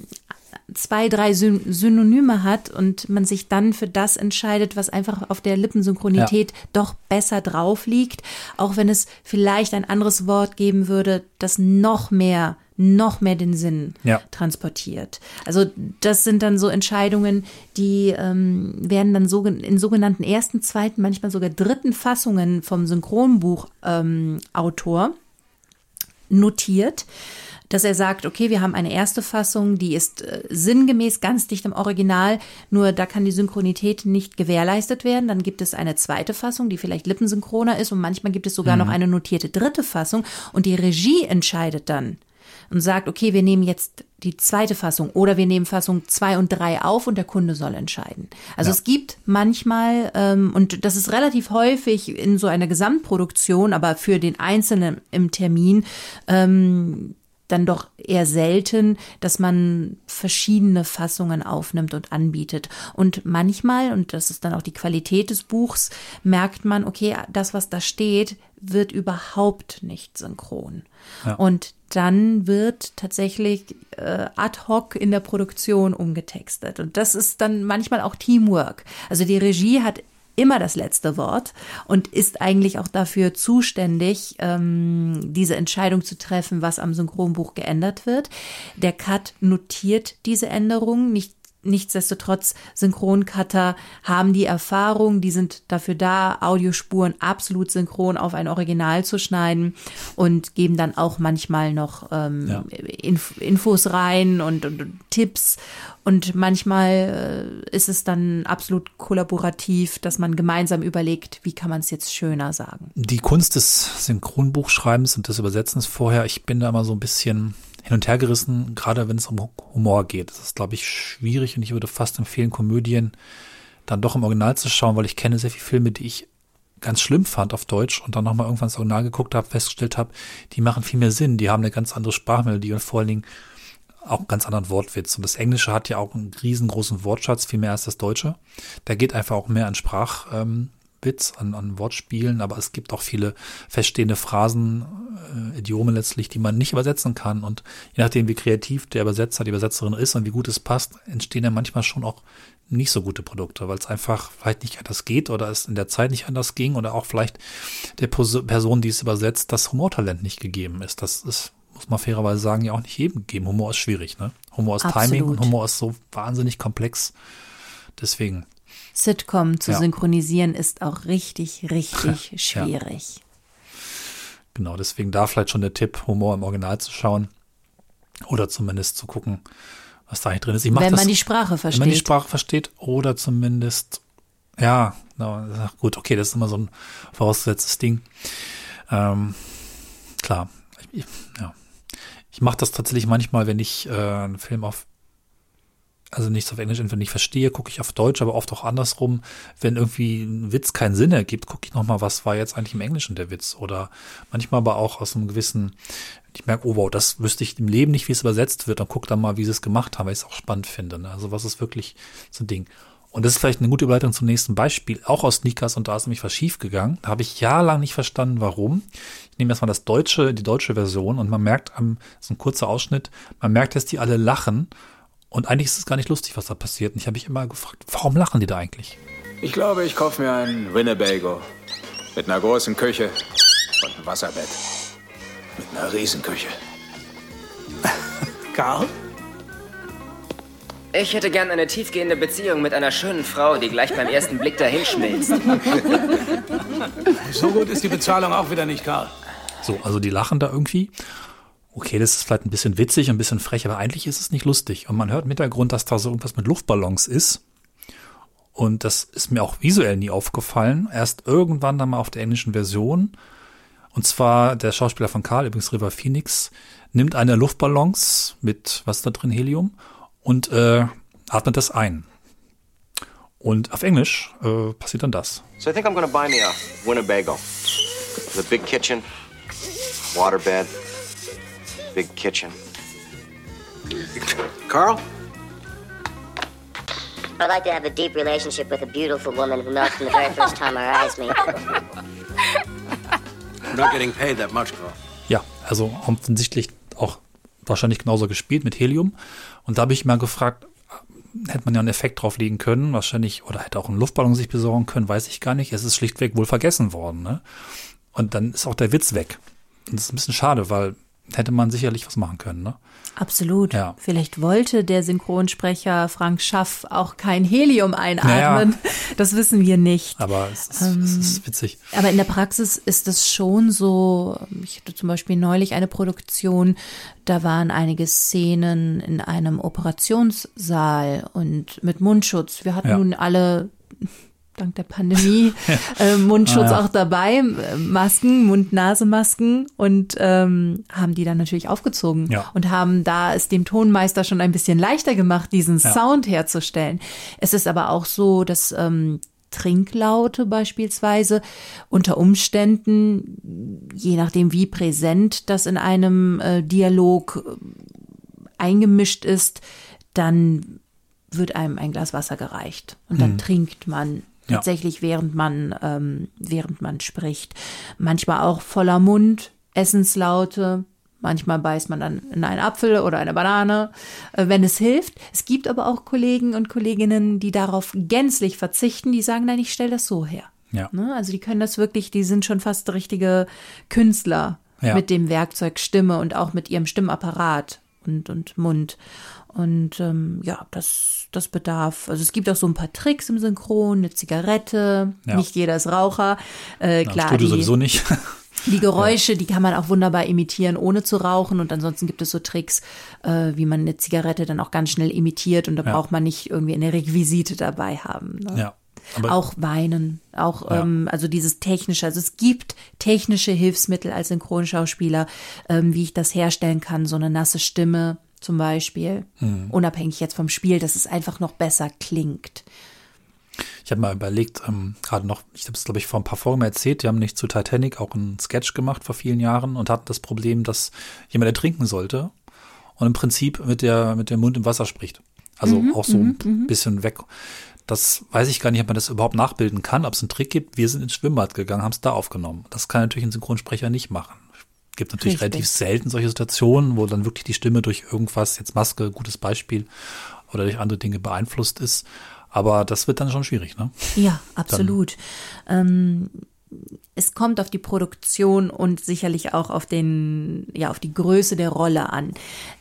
zwei, drei Synonyme hat und man sich dann für das entscheidet, was einfach auf der Lippensynchronität ja. doch besser drauf liegt, auch wenn es vielleicht ein anderes Wort geben würde, das noch mehr noch mehr den Sinn ja. transportiert. Also das sind dann so Entscheidungen, die ähm, werden dann so, in sogenannten ersten, zweiten, manchmal sogar dritten Fassungen vom Synchronbuchautor ähm, notiert dass er sagt, okay, wir haben eine erste Fassung, die ist äh, sinngemäß ganz dicht im Original, nur da kann die Synchronität nicht gewährleistet werden. Dann gibt es eine zweite Fassung, die vielleicht lippensynchroner ist und manchmal gibt es sogar mhm. noch eine notierte dritte Fassung und die Regie entscheidet dann, und sagt, okay, wir nehmen jetzt die zweite Fassung oder wir nehmen Fassung zwei und drei auf und der Kunde soll entscheiden. Also ja. es gibt manchmal, ähm, und das ist relativ häufig in so einer Gesamtproduktion, aber für den Einzelnen im Termin, ähm, dann doch eher selten, dass man verschiedene Fassungen aufnimmt und anbietet. Und manchmal, und das ist dann auch die Qualität des Buchs, merkt man, okay, das, was da steht, wird überhaupt nicht synchron. Ja. Und dann wird tatsächlich äh, ad hoc in der Produktion umgetextet. Und das ist dann manchmal auch Teamwork. Also die Regie hat immer das letzte Wort und ist eigentlich auch dafür zuständig, ähm, diese Entscheidung zu treffen, was am Synchronbuch geändert wird. Der Cut notiert diese Änderungen, nicht Nichtsdestotrotz, Synchroncutter haben die Erfahrung, die sind dafür da, Audiospuren absolut synchron auf ein Original zu schneiden und geben dann auch manchmal noch ähm, ja. Inf Infos rein und, und, und, Tipps. Und manchmal äh, ist es dann absolut kollaborativ, dass man gemeinsam überlegt, wie kann man es jetzt schöner sagen. Die Kunst des Synchronbuchschreibens und des Übersetzens vorher, ich bin da immer so ein bisschen hin und her gerissen, gerade wenn es um Humor geht. Das ist, glaube ich, schwierig und ich würde fast empfehlen, Komödien dann doch im Original zu schauen, weil ich kenne sehr viele Filme, die ich ganz schlimm fand auf Deutsch und dann nochmal irgendwann ins Original geguckt habe, festgestellt habe, die machen viel mehr Sinn, die haben eine ganz andere Sprachmelodie und vor allen Dingen auch einen ganz anderen Wortwitz. Und das Englische hat ja auch einen riesengroßen Wortschatz, viel mehr als das Deutsche. Da geht einfach auch mehr an Sprach, ähm, Witz, an, an Wortspielen, aber es gibt auch viele feststehende Phrasen, äh, Idiome letztlich, die man nicht übersetzen kann. Und je nachdem, wie kreativ der Übersetzer, die Übersetzerin ist und wie gut es passt, entstehen ja manchmal schon auch nicht so gute Produkte, weil es einfach vielleicht nicht anders geht oder es in der Zeit nicht anders ging oder auch vielleicht der Person, die es übersetzt, das Humortalent nicht gegeben ist. Das ist, muss man fairerweise sagen, ja auch nicht jedem geben. Humor ist schwierig, ne? Humor ist Absolut. Timing und Humor ist so wahnsinnig komplex. Deswegen Sitcom zu ja. synchronisieren ist auch richtig, richtig schwierig. Ja. Genau, deswegen da vielleicht schon der Tipp, Humor im Original zu schauen oder zumindest zu gucken, was da drin ist. wenn das, man die Sprache versteht. Wenn man die Sprache versteht oder zumindest, ja, na, gut, okay, das ist immer so ein vorausgesetztes Ding. Ähm, klar, ich, ja. Ich mache das tatsächlich manchmal, wenn ich äh, einen Film auf also nichts auf Englisch entweder nicht verstehe, gucke ich auf Deutsch, aber oft auch andersrum. Wenn irgendwie ein Witz keinen Sinn ergibt, gucke ich nochmal, was war jetzt eigentlich im Englischen der Witz? Oder manchmal aber auch aus einem gewissen, ich merke, oh wow, das wüsste ich im Leben nicht, wie es übersetzt wird, dann guck dann mal, wie sie es gemacht haben, weil ich es auch spannend finde. Ne? Also was ist wirklich so ein Ding. Und das ist vielleicht eine gute Überleitung zum nächsten Beispiel, auch aus Sneakers und da ist nämlich was schief gegangen. Da habe ich jahrelang nicht verstanden, warum. Ich nehme erstmal das deutsche, die deutsche Version und man merkt, das ist ein kurzer Ausschnitt, man merkt, dass die alle lachen und eigentlich ist es gar nicht lustig, was da passiert. Und ich habe mich immer gefragt, warum lachen die da eigentlich? Ich glaube, ich kaufe mir einen Winnebago mit einer großen Küche und einem Wasserbett. Mit einer Riesenküche. Karl? Ich hätte gern eine tiefgehende Beziehung mit einer schönen Frau, die gleich beim ersten Blick dahinschmilzt. so gut ist die Bezahlung auch wieder nicht, Karl. So, also die lachen da irgendwie. Okay, das ist vielleicht ein bisschen witzig, ein bisschen frech, aber eigentlich ist es nicht lustig. Und man hört im Hintergrund, dass da so irgendwas mit Luftballons ist. Und das ist mir auch visuell nie aufgefallen. Erst irgendwann dann mal auf der englischen Version. Und zwar der Schauspieler von Karl, übrigens River Phoenix, nimmt eine Luftballons mit, was ist da drin, Helium, und äh, atmet das ein. Und auf Englisch äh, passiert dann das. So I think I'm gonna buy me a Winnebago. With a big kitchen, waterbed, big kitchen. Carl? I'd like to have a deep relationship with a beautiful woman who melts from the very first time her eyes meet. We're not getting paid that much, Carl. Ja, also offensichtlich auch wahrscheinlich genauso gespielt mit Helium. Und da habe ich mal gefragt, hätte man ja einen Effekt drauflegen können, wahrscheinlich, oder hätte auch einen Luftballon sich besorgen können, weiß ich gar nicht. Es ist schlichtweg wohl vergessen worden. Ne? Und dann ist auch der Witz weg. Und das ist ein bisschen schade, weil hätte man sicherlich was machen können. Ne? Absolut. Ja. Vielleicht wollte der Synchronsprecher Frank Schaff auch kein Helium einatmen. Naja. Das wissen wir nicht. Aber es ist, ähm, es ist, witzig. Aber in der Praxis ist es schon so. Ich hatte zum Beispiel neulich eine Produktion, da waren einige Szenen in einem Operationssaal und mit Mundschutz. Wir hatten ja. nun alle dank der Pandemie äh, Mundschutz ah, ja. auch dabei, Masken, Mund-Nase-Masken und ähm, haben die dann natürlich aufgezogen ja. und haben da es dem Tonmeister schon ein bisschen leichter gemacht, diesen ja. Sound herzustellen. Es ist aber auch so, dass ähm, Trinklaute beispielsweise unter Umständen, je nachdem wie präsent das in einem äh, Dialog äh, eingemischt ist, dann wird einem ein Glas Wasser gereicht und dann hm. trinkt man tatsächlich, ja. während man, ähm, während man spricht. Manchmal auch voller Mund, Essenslaute. Manchmal beißt man dann in einen Apfel oder eine Banane, äh, wenn es hilft. Es gibt aber auch Kollegen und Kolleginnen, die darauf gänzlich verzichten, die sagen, nein, ich stelle das so her. Ja. Ne? Also die können das wirklich, die sind schon fast richtige Künstler ja. mit dem Werkzeug Stimme und auch mit ihrem Stimmapparat und, und Mund. Und ähm, ja, das, das bedarf. Also es gibt auch so ein paar Tricks im Synchron, eine Zigarette, ja. nicht jeder ist Raucher. Äh, Na, klar, Studio die, sowieso nicht. Die Geräusche, ja. die kann man auch wunderbar imitieren, ohne zu rauchen. Und ansonsten gibt es so Tricks, äh, wie man eine Zigarette dann auch ganz schnell imitiert. Und da ja. braucht man nicht irgendwie eine Requisite dabei haben. Ne? Ja. Aber auch weinen, auch ja. ähm, also dieses technische, also es gibt technische Hilfsmittel als Synchronschauspieler, ähm, wie ich das herstellen kann, so eine nasse Stimme, zum Beispiel, hm. unabhängig jetzt vom Spiel, dass es einfach noch besser klingt. Ich habe mal überlegt, ähm, gerade noch, ich habe es glaube ich vor ein paar Folgen erzählt, die haben nicht zu Titanic auch einen Sketch gemacht vor vielen Jahren und hatten das Problem, dass jemand ertrinken sollte und im Prinzip mit der mit dem Mund im Wasser spricht. Also mhm, auch so ein mhm, mhm. bisschen weg. Das weiß ich gar nicht, ob man das überhaupt nachbilden kann, ob es einen Trick gibt. Wir sind ins Schwimmbad gegangen, haben es da aufgenommen. Das kann natürlich ein Synchronsprecher nicht machen gibt natürlich Richtig. relativ selten solche Situationen, wo dann wirklich die Stimme durch irgendwas, jetzt Maske, gutes Beispiel, oder durch andere Dinge beeinflusst ist. Aber das wird dann schon schwierig, ne? Ja, absolut. Ähm, es kommt auf die Produktion und sicherlich auch auf den, ja, auf die Größe der Rolle an.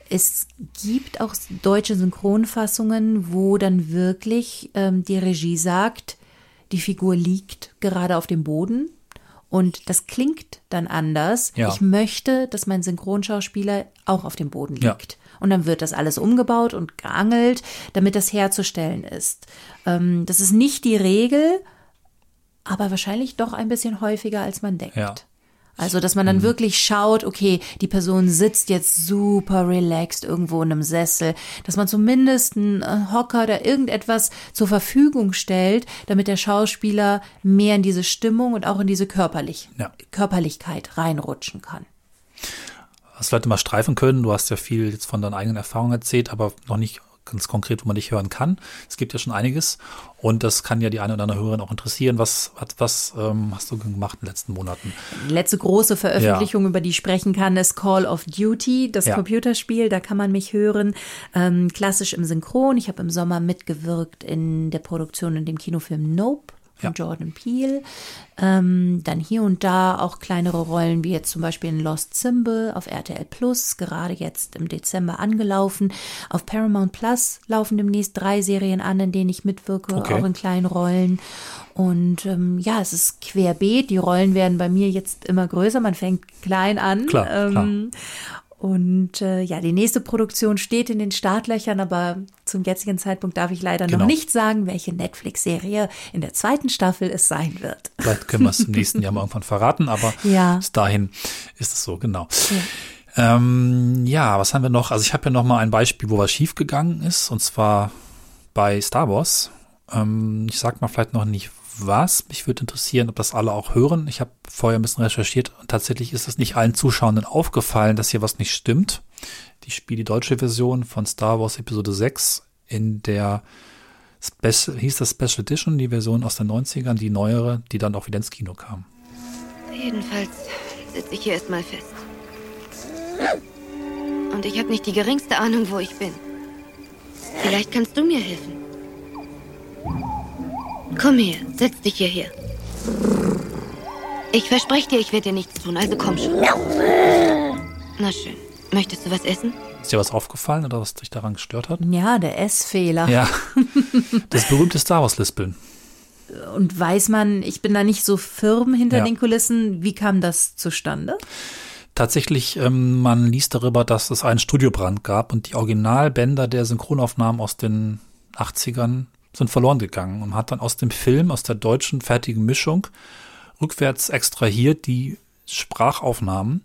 Es gibt auch deutsche Synchronfassungen, wo dann wirklich ähm, die Regie sagt, die Figur liegt gerade auf dem Boden und das klingt dann anders. Ja. Ich möchte, dass mein Synchronschauspieler auch auf dem Boden liegt. Ja. Und dann wird das alles umgebaut und geangelt, damit das herzustellen ist. Ähm, das ist nicht die Regel, aber wahrscheinlich doch ein bisschen häufiger, als man denkt. Ja. Also, dass man dann mhm. wirklich schaut, okay, die Person sitzt jetzt super relaxed irgendwo in einem Sessel, dass man zumindest einen äh, Hocker oder irgendetwas zur Verfügung stellt, damit der Schauspieler mehr in diese Stimmung und auch in diese Körperlich ja. Körperlichkeit reinrutschen kann. Was vielleicht mal streifen können, du hast ja viel jetzt von deinen eigenen Erfahrungen erzählt, aber noch nicht ganz konkret, wo man dich hören kann. Es gibt ja schon einiges und das kann ja die eine oder andere Hörerin auch interessieren. Was, was, was ähm, hast du gemacht in den letzten Monaten? Die letzte große Veröffentlichung, ja. über die ich sprechen kann, ist Call of Duty, das ja. Computerspiel. Da kann man mich hören, ähm, klassisch im Synchron. Ich habe im Sommer mitgewirkt in der Produktion in dem Kinofilm Nope von ja. Jordan Peele. Ähm, dann hier und da auch kleinere Rollen, wie jetzt zum Beispiel in Lost Symbol auf RTL Plus, gerade jetzt im Dezember angelaufen. Auf Paramount Plus laufen demnächst drei Serien an, in denen ich mitwirke, okay. auch in kleinen Rollen. Und ähm, ja, es ist querbeet. Die Rollen werden bei mir jetzt immer größer. Man fängt klein an. Klar, ähm, klar. Und äh, ja, die nächste Produktion steht in den Startlöchern, aber zum jetzigen Zeitpunkt darf ich leider genau. noch nicht sagen, welche Netflix-Serie in der zweiten Staffel es sein wird. Vielleicht können wir es im nächsten Jahr mal irgendwann verraten, aber ja. bis dahin ist es so, genau. Ja. Ähm, ja, was haben wir noch? Also ich habe ja noch mal ein Beispiel, wo was schiefgegangen ist, und zwar bei Star Wars. Ähm, ich sag mal vielleicht noch nicht was. Mich würde interessieren, ob das alle auch hören. Ich habe vorher ein bisschen recherchiert und tatsächlich ist es nicht allen Zuschauenden aufgefallen, dass hier was nicht stimmt. Die spiele die deutsche Version von Star Wars Episode 6 in der Special, hieß das Special Edition, die Version aus den 90ern, die neuere, die dann auch wieder ins Kino kam. Jedenfalls sitze ich hier erstmal fest. Und ich habe nicht die geringste Ahnung, wo ich bin. Vielleicht kannst du mir helfen. Komm her, setz dich hierher. Ich verspreche dir, ich werde dir nichts tun, also komm schon. Na schön. Möchtest du was essen? Ist dir was aufgefallen oder was dich daran gestört hat? Ja, der Essfehler. Ja. Das berühmte Star Wars-Lispeln. Und weiß man, ich bin da nicht so firm hinter ja. den Kulissen. Wie kam das zustande? Tatsächlich, ähm, man liest darüber, dass es einen Studiobrand gab und die Originalbänder der Synchronaufnahmen aus den 80ern sind verloren gegangen und hat dann aus dem Film, aus der deutschen fertigen Mischung, rückwärts extrahiert die Sprachaufnahmen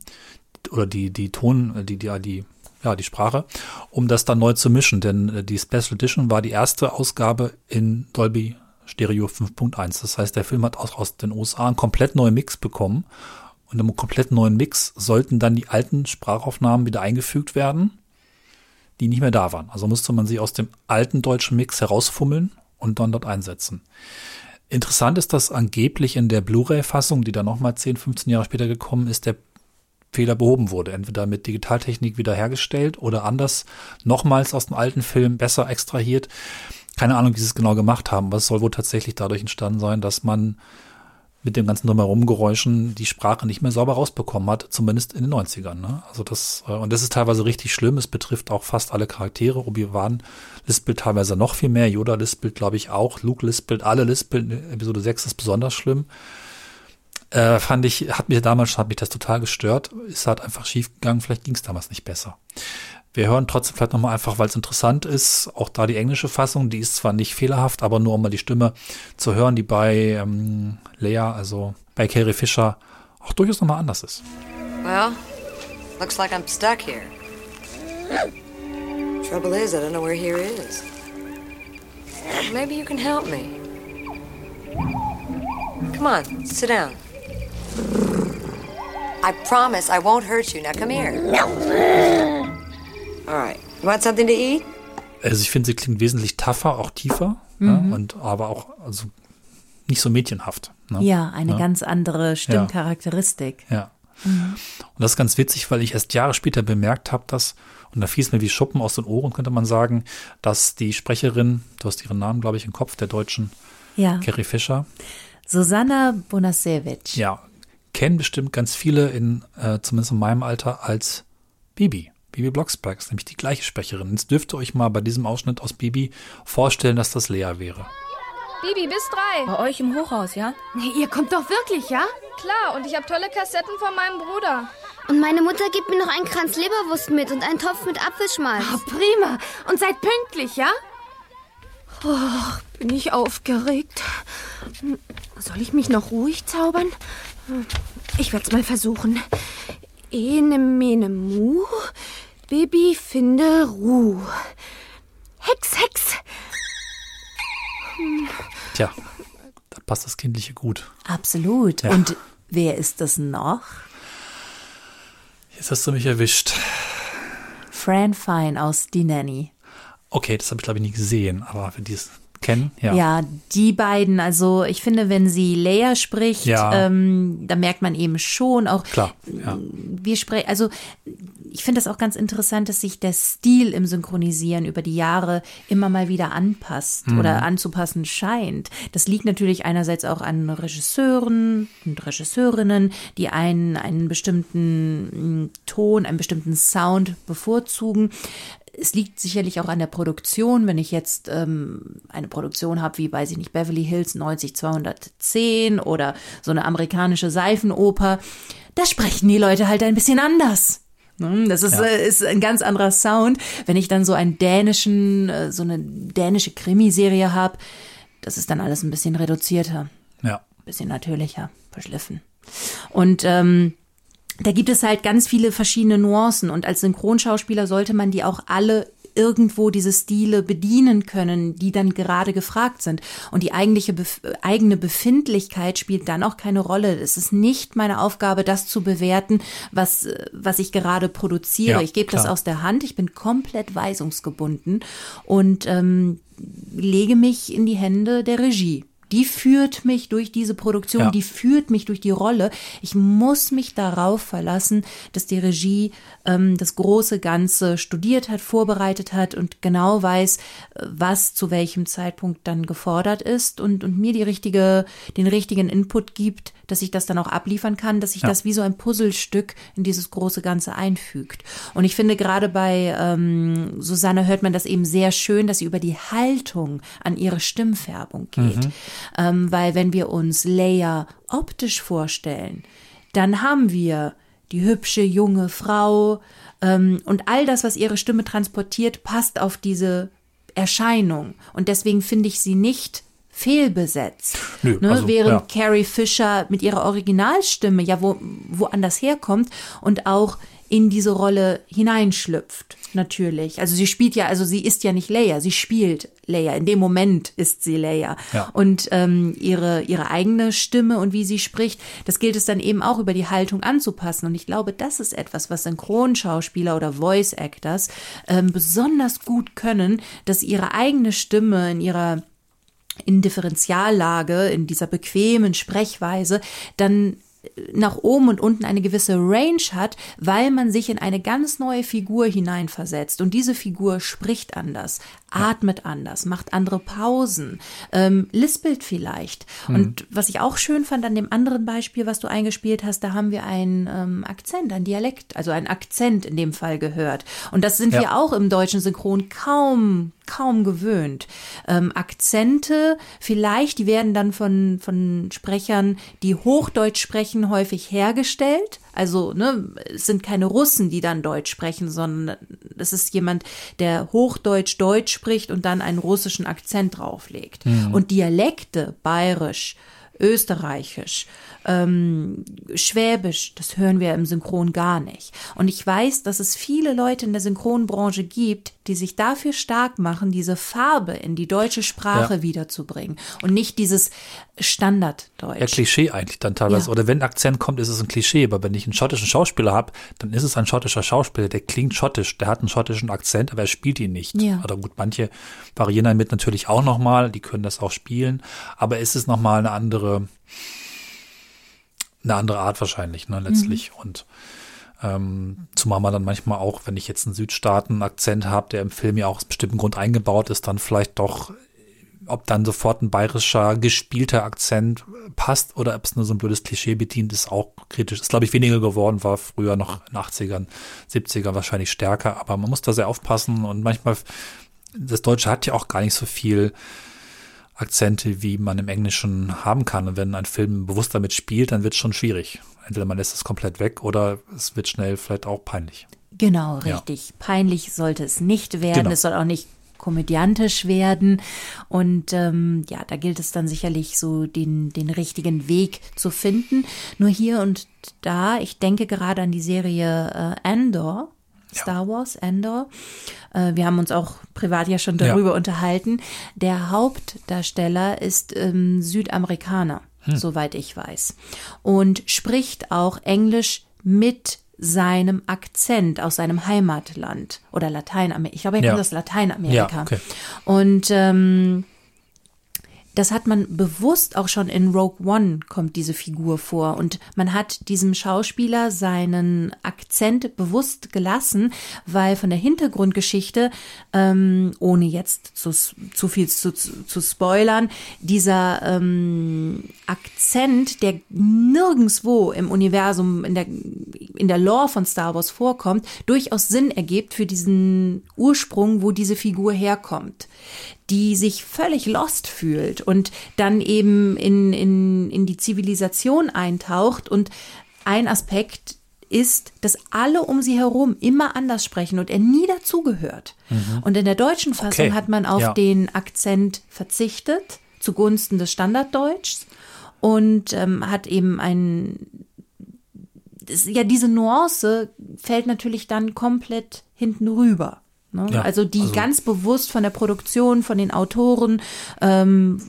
oder die, die Ton, die, die, die, ja, die Sprache, um das dann neu zu mischen. Denn äh, die Special Edition war die erste Ausgabe in Dolby Stereo 5.1. Das heißt, der Film hat aus, aus den USA einen komplett neuen Mix bekommen. Und im komplett neuen Mix sollten dann die alten Sprachaufnahmen wieder eingefügt werden, die nicht mehr da waren. Also musste man sie aus dem alten deutschen Mix herausfummeln und dann dort einsetzen. Interessant ist, dass angeblich in der Blu-ray-Fassung, die dann nochmal 10, 15 Jahre später gekommen ist, der Fehler behoben wurde. Entweder mit Digitaltechnik wiederhergestellt oder anders nochmals aus dem alten Film besser extrahiert. Keine Ahnung, wie sie es genau gemacht haben, aber soll wohl tatsächlich dadurch entstanden sein, dass man mit dem ganzen drumherum Geräuschen die Sprache nicht mehr sauber rausbekommen hat, zumindest in den 90ern. Ne? Also das, äh, und das ist teilweise richtig schlimm. Es betrifft auch fast alle Charaktere. Obi-Wan lispelt teilweise noch viel mehr. Yoda lispelt, glaube ich, auch. Luke lispelt, alle lispeln. Episode 6 ist besonders schlimm. Äh, fand ich, hat mir damals, hat mich das total gestört. Ist halt einfach schief gegangen. Vielleicht ging es damals nicht besser. Wir hören trotzdem vielleicht nochmal einfach, weil es interessant ist, auch da die englische Fassung, die ist zwar nicht fehlerhaft, aber nur um mal die Stimme zu hören, die bei ähm, Lea, also bei Carrie Fisher, auch durchaus nochmal anders ist. Well, looks like I'm stuck here. Trouble is, I don't know where here is. Maybe you can help me. Come on, sit down. I promise I won't hurt you. Now come here. Alright. You want something to eat? Also ich finde, sie klingt wesentlich tougher, auch tiefer, mhm. ja, und aber auch also nicht so mädchenhaft. Ne? Ja, eine ja. ganz andere Stimmcharakteristik. Ja. ja. Mhm. Und das ist ganz witzig, weil ich erst Jahre später bemerkt habe, dass, und da fiel es mir wie Schuppen aus den Ohren, könnte man sagen, dass die Sprecherin, du hast ihren Namen, glaube ich, im Kopf, der Deutschen, ja. Carrie Fischer. Susanna Bonasewicz. Ja, kennen bestimmt ganz viele, in, äh, zumindest in meinem Alter, als Bibi. Bibi Blocksberg ist nämlich die gleiche Sprecherin. Jetzt dürft ihr euch mal bei diesem Ausschnitt aus Bibi vorstellen, dass das Lea wäre. Bibi, bis drei. Bei euch im Hochhaus, ja? Nee, ihr kommt doch wirklich, ja? Klar, und ich habe tolle Kassetten von meinem Bruder. Und meine Mutter gibt mir noch einen Kranz Leberwurst mit und einen Topf mit Apfelschmalz. Oh, prima. Und seid pünktlich, ja? Oh, bin ich aufgeregt. Soll ich mich noch ruhig zaubern? Ich werde es mal versuchen. Ene, mene, mu. Bibi, finde Ruh. Hex, Hex. Tja, da passt das Kindliche gut. Absolut. Ja. Und wer ist das noch? Jetzt hast du mich erwischt. Fran Fine aus Die Nanny. Okay, das habe ich glaube ich nie gesehen, aber für dieses kennen. Ja. ja, die beiden, also ich finde, wenn sie Leia spricht, ja. ähm, da merkt man eben schon auch, Klar, ja. wir sprechen, also ich finde das auch ganz interessant, dass sich der Stil im Synchronisieren über die Jahre immer mal wieder anpasst mhm. oder anzupassen scheint. Das liegt natürlich einerseits auch an Regisseuren und Regisseurinnen, die einen, einen bestimmten mm, Ton, einen bestimmten Sound bevorzugen es liegt sicherlich auch an der Produktion. Wenn ich jetzt ähm, eine Produktion habe, wie weiß ich nicht, Beverly Hills 90210 oder so eine amerikanische Seifenoper, da sprechen die Leute halt ein bisschen anders. Ne? Das ist, ja. äh, ist ein ganz anderer Sound. Wenn ich dann so einen dänischen, äh, so eine dänische Krimiserie habe, das ist dann alles ein bisschen reduzierter. Ja. Ein bisschen natürlicher, verschliffen. Und ähm, da gibt es halt ganz viele verschiedene Nuancen und als Synchronschauspieler sollte man die auch alle irgendwo diese Stile bedienen können, die dann gerade gefragt sind. Und die eigentliche Bef eigene Befindlichkeit spielt dann auch keine Rolle. Es ist nicht meine Aufgabe, das zu bewerten, was, was ich gerade produziere. Ja, ich gebe das aus der Hand. Ich bin komplett weisungsgebunden und ähm, lege mich in die Hände der Regie die führt mich durch diese Produktion, ja. die führt mich durch die Rolle. Ich muss mich darauf verlassen, dass die Regie ähm, das große Ganze studiert hat, vorbereitet hat und genau weiß, was zu welchem Zeitpunkt dann gefordert ist und, und mir die richtige, den richtigen Input gibt, dass ich das dann auch abliefern kann, dass sich ja. das wie so ein Puzzlestück in dieses große Ganze einfügt. Und ich finde gerade bei ähm, Susanne hört man das eben sehr schön, dass sie über die Haltung an ihre Stimmfärbung geht. Mhm. Ähm, weil wenn wir uns Leia optisch vorstellen, dann haben wir die hübsche junge Frau ähm, und all das, was ihre Stimme transportiert, passt auf diese Erscheinung. Und deswegen finde ich sie nicht fehlbesetzt. Nö, ne? also, Während ja. Carrie Fisher mit ihrer Originalstimme ja wo, woanders herkommt und auch in diese Rolle hineinschlüpft, natürlich. Also sie spielt ja, also sie ist ja nicht Leia, sie spielt Leia. In dem Moment ist sie Leia. Ja. Und ähm, ihre, ihre eigene Stimme und wie sie spricht, das gilt es dann eben auch über die Haltung anzupassen. Und ich glaube, das ist etwas, was Synchronschauspieler oder Voice Actors ähm, besonders gut können, dass ihre eigene Stimme in ihrer in Differentiallage, in dieser bequemen Sprechweise, dann nach oben und unten eine gewisse Range hat, weil man sich in eine ganz neue Figur hineinversetzt. Und diese Figur spricht anders, atmet anders, macht andere Pausen, ähm, lispelt vielleicht. Mhm. Und was ich auch schön fand an dem anderen Beispiel, was du eingespielt hast, da haben wir einen ähm, Akzent, einen Dialekt, also einen Akzent in dem Fall gehört. Und das sind ja. wir auch im deutschen Synchron kaum kaum gewöhnt. Ähm, Akzente, vielleicht, die werden dann von, von Sprechern, die Hochdeutsch sprechen, häufig hergestellt. Also, ne, es sind keine Russen, die dann Deutsch sprechen, sondern es ist jemand, der Hochdeutsch Deutsch spricht und dann einen russischen Akzent drauflegt. Mhm. Und Dialekte, bayerisch, österreichisch, ähm, Schwäbisch, das hören wir im Synchron gar nicht. Und ich weiß, dass es viele Leute in der Synchronbranche gibt, die sich dafür stark machen, diese Farbe in die deutsche Sprache ja. wiederzubringen und nicht dieses Standarddeutsch. Ja, Klischee eigentlich dann teilweise. Ja. Oder wenn ein Akzent kommt, ist es ein Klischee. Aber wenn ich einen schottischen Schauspieler habe, dann ist es ein schottischer Schauspieler, der klingt schottisch, der hat einen schottischen Akzent, aber er spielt ihn nicht. Ja. Oder gut, manche variieren damit natürlich auch nochmal, die können das auch spielen, aber es ist nochmal eine andere, eine andere Art wahrscheinlich, ne, letztlich. Mhm. Und ähm, zumal man dann manchmal auch, wenn ich jetzt einen Südstaaten-Akzent habe, der im Film ja auch aus bestimmten Grund eingebaut ist, dann vielleicht doch, ob dann sofort ein bayerischer, gespielter Akzent passt oder ob es nur so ein blödes Klischee bedient, ist auch kritisch. Ist, glaube ich, weniger geworden, war früher noch in den 80ern, 70ern wahrscheinlich stärker, aber man muss da sehr aufpassen und manchmal, das Deutsche hat ja auch gar nicht so viel Akzente, wie man im Englischen haben kann. Und wenn ein Film bewusst damit spielt, dann wird es schon schwierig. Entweder man lässt es komplett weg oder es wird schnell vielleicht auch peinlich. Genau, richtig. Ja. Peinlich sollte es nicht werden. Genau. Es soll auch nicht komödiantisch werden. Und ähm, ja, da gilt es dann sicherlich so den, den richtigen Weg zu finden. Nur hier und da, ich denke gerade an die Serie äh, Andor, Star Wars, Endor. Äh, wir haben uns auch privat ja schon darüber ja. unterhalten. Der Hauptdarsteller ist ähm, Südamerikaner, hm. soweit ich weiß. Und spricht auch Englisch mit seinem Akzent aus seinem Heimatland oder Lateinamerika. Ich glaube, er Ja. kommt aus Lateinamerika. Ja, okay. Und ähm, das hat man bewusst auch schon in Rogue One kommt diese Figur vor. Und man hat diesem Schauspieler seinen Akzent bewusst gelassen, weil von der Hintergrundgeschichte, ähm, ohne jetzt zu, zu viel zu, zu, zu spoilern, dieser ähm, Akzent, der nirgendswo im Universum, in der, in der Lore von Star Wars vorkommt, durchaus Sinn ergibt für diesen Ursprung, wo diese Figur herkommt die sich völlig lost fühlt und dann eben in, in, in die Zivilisation eintaucht. Und ein Aspekt ist, dass alle um sie herum immer anders sprechen und er nie dazugehört. Mhm. Und in der deutschen Fassung Okay, hat man auf ja. den Akzent verzichtet zugunsten des Standarddeutschs und ähm, hat eben ein das, ja diese Nuance fällt natürlich dann komplett hinten rüber. Ne? Ja, also die also- ganz bewusst von der Produktion, von den Autoren ähm,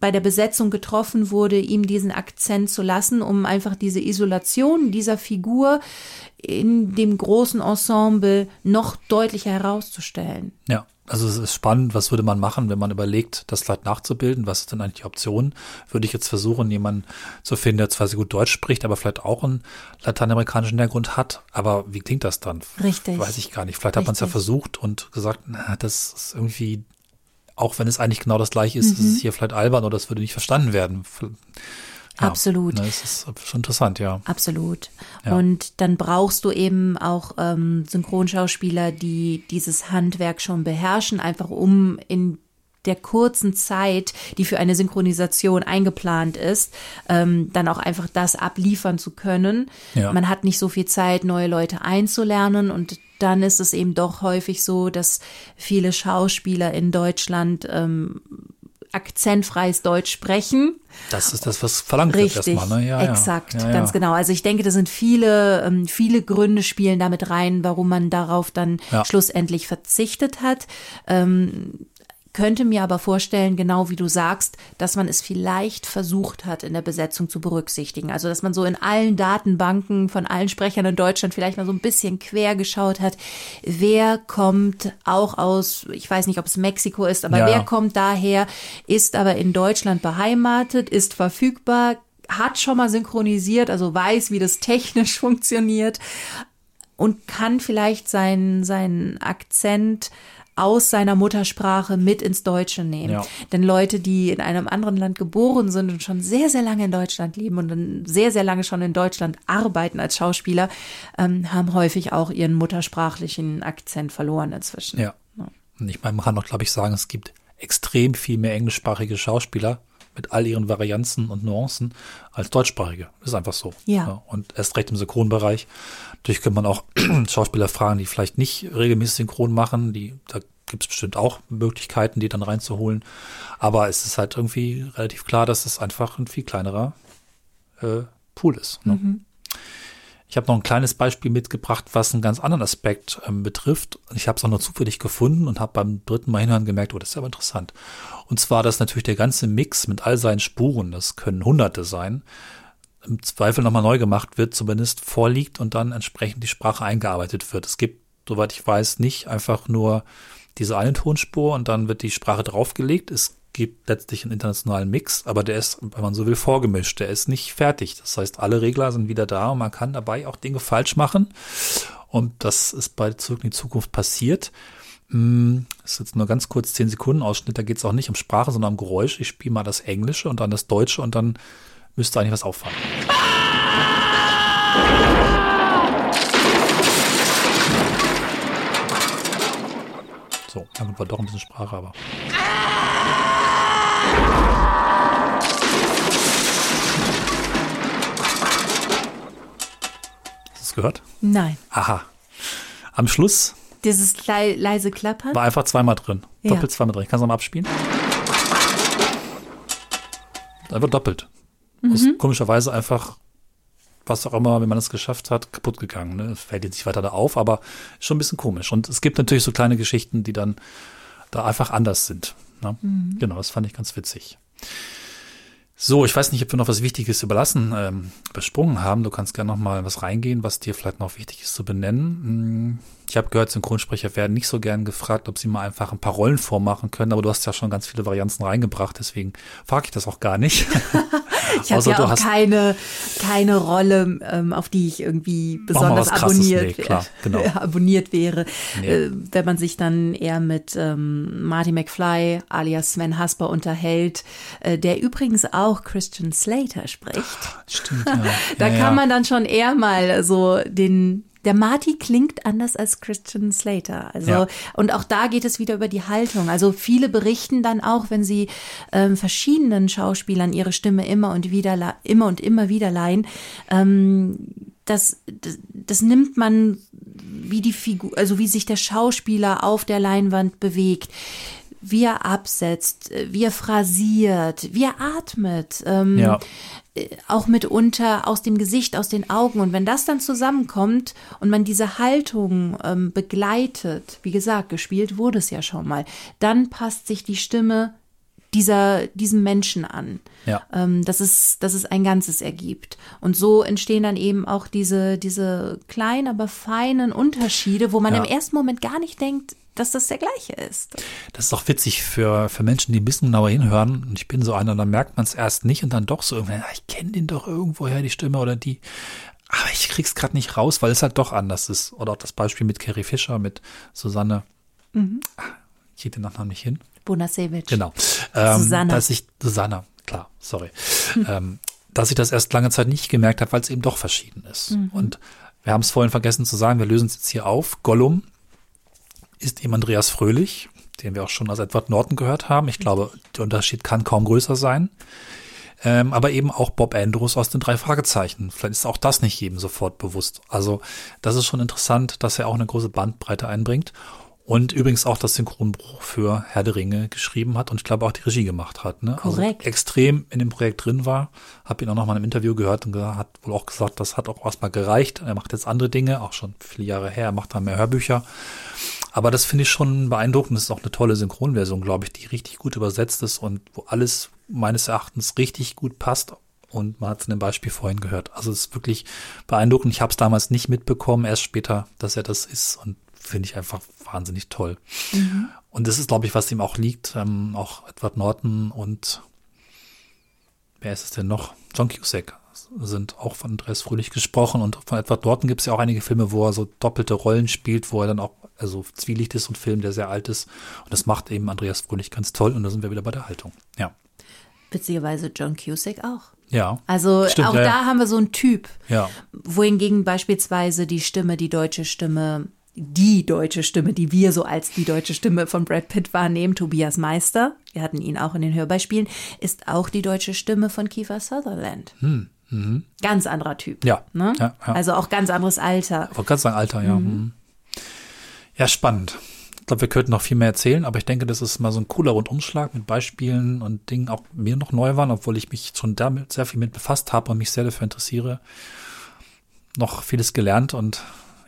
bei der Besetzung getroffen wurde, ihm diesen Akzent zu lassen, um einfach diese Isolation dieser Figur in dem großen Ensemble noch deutlicher herauszustellen. Ja, also es ist spannend, was würde man machen, wenn man überlegt, das vielleicht nachzubilden? Was ist denn eigentlich die Option? Würde ich jetzt versuchen, jemanden zu finden, der zwar sehr gut Deutsch spricht, aber vielleicht auch einen lateinamerikanischen Hintergrund hat. Aber wie klingt das dann? Richtig. Weiß ich gar nicht. Vielleicht hat man es ja versucht und gesagt, na, das ist irgendwie, auch wenn es eigentlich genau das gleiche ist, ist Mhm. es hier vielleicht albern oder es würde nicht verstanden werden. Ja, Absolut. Ne, ist schon interessant, ja. Absolut. Ja. Und dann brauchst du eben auch ähm, Synchronschauspieler, die dieses Handwerk schon beherrschen, einfach um in der kurzen Zeit, die für eine Synchronisation eingeplant ist, ähm, dann auch einfach das abliefern zu können. Ja. Man hat nicht so viel Zeit, neue Leute einzulernen und dann ist es eben doch häufig so, dass viele Schauspieler in Deutschland ähm, akzentfreies Deutsch sprechen. Das ist das, was verlangt wird Richtig, erstmal, ne? Ja, exakt, ja, ja. ganz genau. Also ich denke, da sind viele, ähm, viele Gründe spielen damit rein, warum man darauf dann schlussendlich verzichtet hat. Könnte mir aber vorstellen, genau wie du sagst, dass man es vielleicht versucht hat, in der Besetzung zu berücksichtigen. Also, dass man so in allen Datenbanken von allen Sprechern in Deutschland vielleicht mal so ein bisschen quer geschaut hat. Wer kommt auch aus, ich weiß nicht, ob es Mexiko ist, aber Ja, wer kommt daher, ist aber in Deutschland beheimatet, ist verfügbar, hat schon mal synchronisiert, also weiß, wie das technisch funktioniert und kann vielleicht seinen, seinen Akzent aus seiner Muttersprache mit ins Deutsche nehmen. Ja. Denn Leute, die in einem anderen Land geboren sind und schon sehr, sehr lange in Deutschland leben und dann sehr, sehr lange schon in Deutschland arbeiten als Schauspieler, ähm, haben häufig auch ihren muttersprachlichen Akzent verloren inzwischen. Ja. Und ich meine, man kann doch, glaube ich, sagen, es gibt extrem viel mehr englischsprachige Schauspieler mit all ihren Varianzen und Nuancen als deutschsprachige. Ist einfach so. Ja. Und erst recht im Synchronbereich. Natürlich kann man auch Schauspieler fragen, die vielleicht nicht regelmäßig synchron machen. Die, da gibt es bestimmt auch Möglichkeiten, die dann reinzuholen. Aber es ist halt irgendwie relativ klar, dass es einfach ein viel kleinerer äh, Pool ist. Ne? Mhm. Ich habe noch ein kleines Beispiel mitgebracht, was einen ganz anderen Aspekt ähm, betrifft. Ich habe es auch nur zufällig gefunden und habe beim dritten Mal hinhören gemerkt, oh, das ist aber interessant. Und zwar, dass natürlich der ganze Mix mit all seinen Spuren, das können Hunderte sein, im Zweifel nochmal neu gemacht wird, zumindest vorliegt und dann entsprechend die Sprache eingearbeitet wird. Es gibt, soweit ich weiß, nicht einfach nur diese eine Tonspur und dann wird die Sprache draufgelegt. Es gibt letztlich einen internationalen Mix, aber der ist, wenn man so will, vorgemischt. Der ist nicht fertig. Das heißt, alle Regler sind wieder da und man kann dabei auch Dinge falsch machen. Und das ist bei Zurück in die Zukunft passiert. Hm, Das ist jetzt nur ganz kurz 10 Sekunden Ausschnitt. Da geht es auch nicht um Sprache, sondern um Geräusch. Ich spiele mal das Englische und dann das Deutsche und dann müsste eigentlich was auffallen. So, dann war doch ein bisschen Sprache, aber. Hast du es gehört? Nein. Aha. Am Schluss Dieses lei leise Klappern. war einfach zweimal drin. Ja. Doppelt zweimal drin. Ich kann es nochmal abspielen. Einfach doppelt. Ist Mhm. komischerweise einfach, was auch immer, wenn man es geschafft hat, kaputt gegangen. Ne? Es fällt jetzt nicht weiter da auf, aber ist schon ein bisschen komisch. Und es gibt natürlich so kleine Geschichten, die dann da einfach anders sind. Ne? Mhm. Genau, das fand ich ganz witzig. So, ich weiß nicht, ob wir noch was Wichtiges überlassen, ähm, besprungen haben. Du kannst gerne noch mal was reingehen, was dir vielleicht noch wichtig ist zu benennen. Hm, ich habe gehört, Synchronsprecher werden nicht so gern gefragt, ob sie mal einfach ein paar Rollen vormachen können, aber du hast ja schon ganz viele Varianten reingebracht, deswegen frage ich das auch gar nicht. ich habe ja auch keine, keine Rolle, ähm, auf die ich irgendwie besonders abonniert, nee, klar, genau. abonniert wäre. Nee. Äh, wenn man sich dann eher mit ähm, Marty McFly alias Sven Hasper unterhält, äh, der übrigens auch Christian Slater spricht. Stimmt, ja. da ja, kann ja. man dann schon eher mal so den der Marty klingt anders als Christian Slater. Also, ja. und auch da geht es wieder über die Haltung. Also viele berichten dann auch, wenn sie ähm, verschiedenen Schauspielern ihre Stimme immer und wieder, immer und immer wieder leihen, ähm, das, das, das nimmt man wie die Figur, also wie sich der Schauspieler auf der Leinwand bewegt wie er absetzt, wie er phrasiert, wie er atmet. Ähm, ja. Äh, auch mitunter aus dem Gesicht, aus den Augen. Und wenn das dann zusammenkommt und man diese Haltung ähm, begleitet, wie gesagt, gespielt wurde es ja schon mal, dann passt sich die Stimme dieser, diesem Menschen an. Ja. Ähm, dass, es, dass es ein Ganzes ergibt. Und so entstehen dann eben auch diese, diese kleinen, aber feinen Unterschiede, wo man ja. im ersten Moment gar nicht denkt, dass das der gleiche ist. Das ist auch witzig für, für Menschen, die ein bisschen genauer hinhören. Und ich bin so einer, dann merkt man es erst nicht und dann doch so irgendwann, ich kenne den doch irgendwoher, die Stimme oder die. Aber ich krieg's gerade nicht raus, weil es halt doch anders ist. Oder auch das Beispiel mit Carrie Fischer, mit Susanne. Mhm. Ich kriege den Nachnamen nicht hin. Bonasewicz. Genau. Ähm, Susanne. Dass ich, Susanne, klar, sorry. Hm. Ähm, dass ich das erst lange Zeit nicht gemerkt habe, weil es eben doch verschieden ist. Mhm. Und wir haben es vorhin vergessen zu sagen, wir lösen es jetzt hier auf. Gollum ist eben Andreas Fröhlich, den wir auch schon aus Edward Norton gehört haben. Ich glaube, der Unterschied kann kaum größer sein. Ähm, aber eben auch Bob Andrews aus den drei Fragezeichen. Vielleicht ist auch das nicht jedem sofort bewusst. Also das ist schon interessant, dass er auch eine große Bandbreite einbringt. Und übrigens auch das Synchronbuch für Herr der Ringe geschrieben hat und ich glaube auch die Regie gemacht hat. Ne? Also Korrekt. Also extrem in dem Projekt drin war. Habe ihn auch noch mal im Interview gehört und hat wohl auch gesagt, das hat auch erstmal gereicht. Er macht jetzt andere Dinge, auch schon viele Jahre her. Er macht da mehr Hörbücher. Aber das finde ich schon beeindruckend. Das ist auch eine tolle Synchronversion, glaube ich, die richtig gut übersetzt ist und wo alles meines Erachtens richtig gut passt. Und man hat es in dem Beispiel vorhin gehört. Also es ist wirklich beeindruckend. Ich habe es damals nicht mitbekommen, erst später, dass er das ist. Und finde ich einfach wahnsinnig toll. Mhm. Und das ist, glaube ich, was ihm auch liegt. Ähm, auch Edward Norton und wer ist es denn noch? John Cusack sind auch von Andreas Fröhlich gesprochen und von Edward Norton gibt es ja auch einige Filme, wo er so doppelte Rollen spielt, wo er dann auch also Zwielicht ist und Film, der sehr alt ist. Und das macht eben Andreas Fröhlich ganz toll und da sind wir wieder bei der Haltung. Ja. Witzigerweise John Cusack auch. Ja. Also stimmt, auch ja, da ja. haben wir so einen Typ. Ja. Wohingegen beispielsweise die Stimme, die deutsche Stimme die deutsche Stimme, die wir so als die deutsche Stimme von Brad Pitt wahrnehmen, Tobias Meister, wir hatten ihn auch in den Hörbeispielen, ist auch die deutsche Stimme von Kiefer Sutherland. Hm. Mhm. Ganz anderer Typ. Ja. Ne? ja, ja. Also auch ganz anderes Alter. Wollte gerade sagen, Alter, ja. Mhm. mhm. Ja, spannend. Ich glaube, wir könnten noch viel mehr erzählen, aber ich denke, das ist mal so ein cooler Rundumschlag mit Beispielen und Dingen, auch mir noch neu waren, obwohl ich mich schon damit sehr viel mit befasst habe und mich sehr dafür interessiere. Noch vieles gelernt und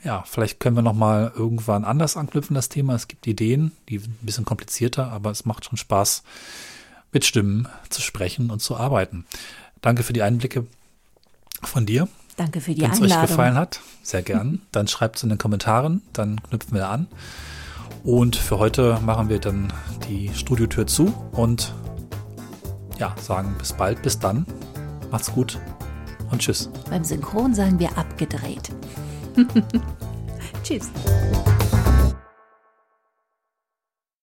ja, vielleicht können wir noch mal irgendwann anders anknüpfen, das Thema. Es gibt Ideen, die ein bisschen komplizierter, aber es macht schon Spaß, mit Stimmen zu sprechen und zu arbeiten. Danke für die Einblicke von dir. Danke für die Wenn Einladung. Wenn es euch gefallen hat, sehr gern. Dann schreibt es in den Kommentaren, dann knüpfen wir an. Und für heute machen wir dann die Studiotür zu und ja, sagen bis bald, bis dann. Macht's gut und tschüss. Beim Synchron sagen wir abgedreht. Tschüss.